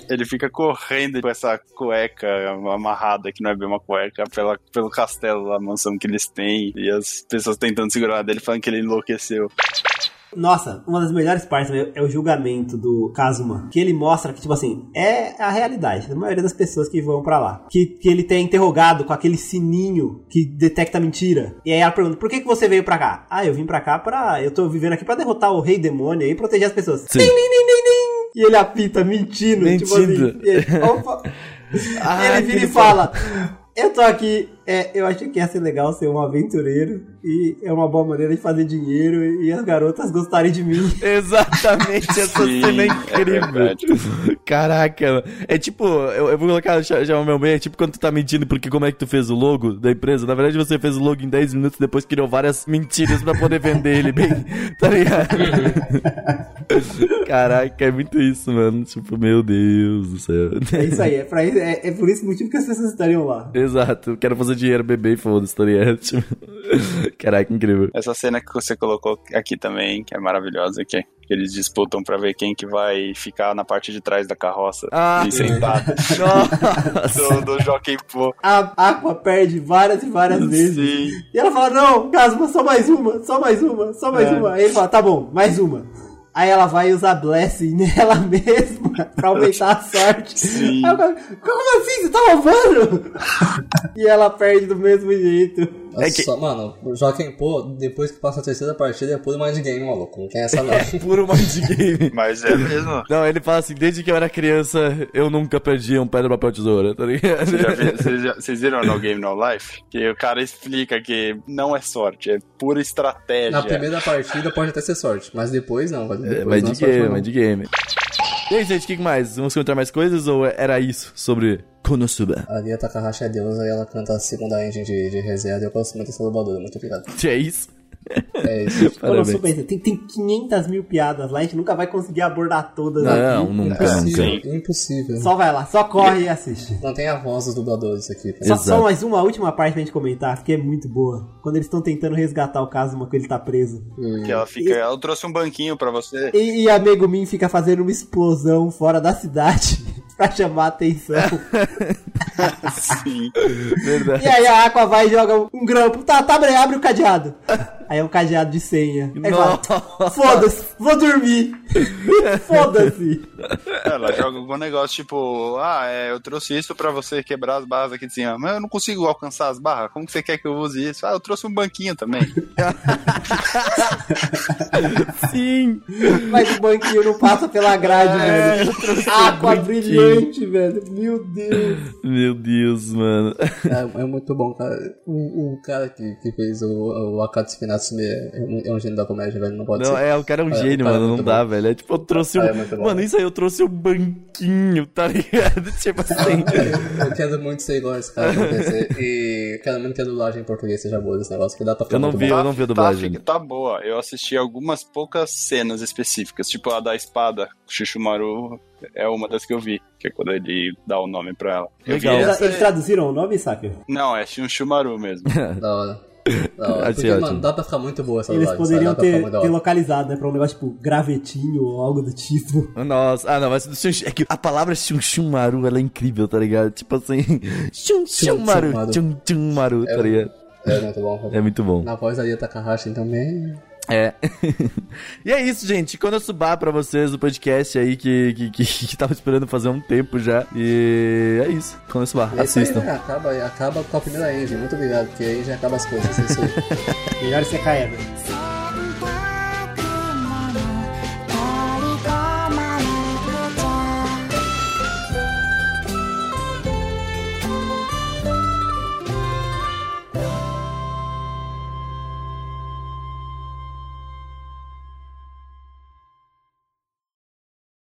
Ele fica correndo com essa cueca amarrada, que não é bem uma cueca, pela, pelo castelo a mansão que eles têm. E as pessoas tentando segurar dele, falando que ele enlouqueceu. Nossa, uma das melhores partes é o julgamento do Kazuma. Que ele mostra que, tipo assim, é a realidade da maioria das pessoas que vão pra lá. Que, que ele tem interrogado com aquele sininho que detecta mentira. E aí ela pergunta: por que, que você veio pra cá? Ah, eu vim pra cá pra. Eu tô vivendo aqui pra derrotar o rei demônio e proteger as pessoas. Sim. Tim, tim, tim. E ele apita, mentindo. Tipo Mentindo. assim, e ele, opa. Ah, ele vira e fala: Eu tô aqui, é, eu achei que ia ser legal ser um aventureiro e é uma boa maneira de fazer dinheiro e as garotas gostarem de mim. Exatamente, essa Sim, cena é é incrível. verdade. Caraca, mano. é tipo, eu, eu vou colocar já, já o meu meio, é tipo quando tu tá mentindo porque como é que tu fez o logo da empresa. Na verdade, você fez o logo em 10 minutos, depois criou várias mentiras pra poder vender ele bem, tá ligado? Caraca, é muito isso, mano. Tipo, meu Deus do céu. É isso aí, é, pra isso, é, é por esse motivo que as pessoas estariam lá. Exato, eu quero fazer dinheiro, beber e foda-se, tá ligado? Caraca, incrível. Essa cena que você colocou aqui também, que é maravilhosa, que, que eles disputam pra ver quem que vai ficar na parte de trás da carroça Ah. e sentado Nossa! do, do Jockey Pô. A Aqua perde várias e várias vezes. Sim. E ela fala: Não, Casma, só mais uma, só mais uma, só mais uma. Aí ele fala: Tá bom, mais uma. Aí ela vai usar Blessing nela mesma pra aumentar a sorte. Sim. Como assim? Você tá roubando? e ela perde do mesmo jeito. É que- Só, mano, o Joaquim Pô, depois que passa a terceira partida, é puro mind game, maluco. Não tem essa não. É puro mind game. Mas é mesmo. Não, ele fala assim, desde que eu era criança, eu nunca perdi um pedra, papel, tesoura, tá ligado? Vocês viram No Game No Life? Que o cara explica que não é sorte, é pura estratégia. Na primeira partida pode até ser sorte, mas depois não. Depois É, não mind é sorte, game, não. mind game. E aí, gente, o que mais? Vamos comentar mais coisas ou era isso sobre Konosuba? A Lia Takahashi é deusa e ela canta a segunda engine de, de reserva e eu gosto muito dessa dubladora. Muito obrigado. É isso? É isso. Parabéns. Konosuba, tem, tem 500 mil piadas lá, a gente nunca vai conseguir abordar todas Não, aqui. nunca, Impossível, nunca. impossível. Só vai lá, só corre e assiste. Não tem a voz dos dubladores aqui. tá? Só, só mais uma última parte pra gente comentar, que é muito boa. Quando eles estão tentando resgatar o Kazuma quando ele tá preso. Que ela fica. Eu trouxe um banquinho pra você. E, e amigo Min fica fazendo uma explosão fora da cidade pra chamar a atenção. Sim. Verdade. e aí a Aqua vai e joga um grampo. Tá, tá, abre, abre o cadeado. Aí é um cadeado de senha. Foda-se, vou dormir. Foda-se. Ela joga algum negócio tipo, ah, é, eu trouxe isso pra você quebrar as barras aqui de cima. Mas eu não consigo alcançar as barras. Como que você quer que eu use isso? Ah, eu trouxe um banquinho também. Sim! Mas o banquinho não passa pela grade, É, velho. eu trouxe um brilhante, velho. Meu Deus. Meu Deus, mano. É, é muito bom, cara. O, o cara que, que fez o, o Akatsuki Natsume é, um- gênio da comédia, velho. Não pode Não, ser. é, o cara é um É, gênio, o cara é mano. Não dá, bom. velho. É tipo, eu trouxe um. É, bom. Mano, isso aí eu trouxe um banquinho, tá ligado? Tipo assim. Eu quero muito ser igual a esse cara. E quero muito que a dublagem em português seja boa desse negócio, que dá pra ficar Eu não vi, bom. eu não vi a dublagem. Tá, tá boa. Eu assisti algumas poucas cenas específicas, tipo a da espada. O Shishumaru é uma das que eu vi, que é quando ele dá o nome pra ela. Eu vi Legal. Eles, essa- eles traduziram o nome, Saki? Não, é Shishumaru mesmo. Da hora. Porque, ótimo. mano, dá pra ficar muito boa essa Eles dublagem, poderiam ter, ter localizado, né? Pra um negócio tipo gravetinho ou algo do tipo. Nossa, ah não, mas do Shun- é que a palavra Chunchumaru, ela é incrível, tá ligado? Tipo assim, Chunchumaru, Chunchumaru. Chunchumaru, tá É, ligado? É muito bom. É muito bom. Na voz da Lia Takahashi também. É. e é isso, gente. Quando eu subar pra vocês o podcast aí que, que, que, que tava esperando fazer um tempo já. E é isso. Quando eu subar, É isso aí, assistam. né? Acaba, acaba com a primeira engine. Muito obrigado, porque aí já acaba as coisas. É isso aí. Melhor ser caído. そう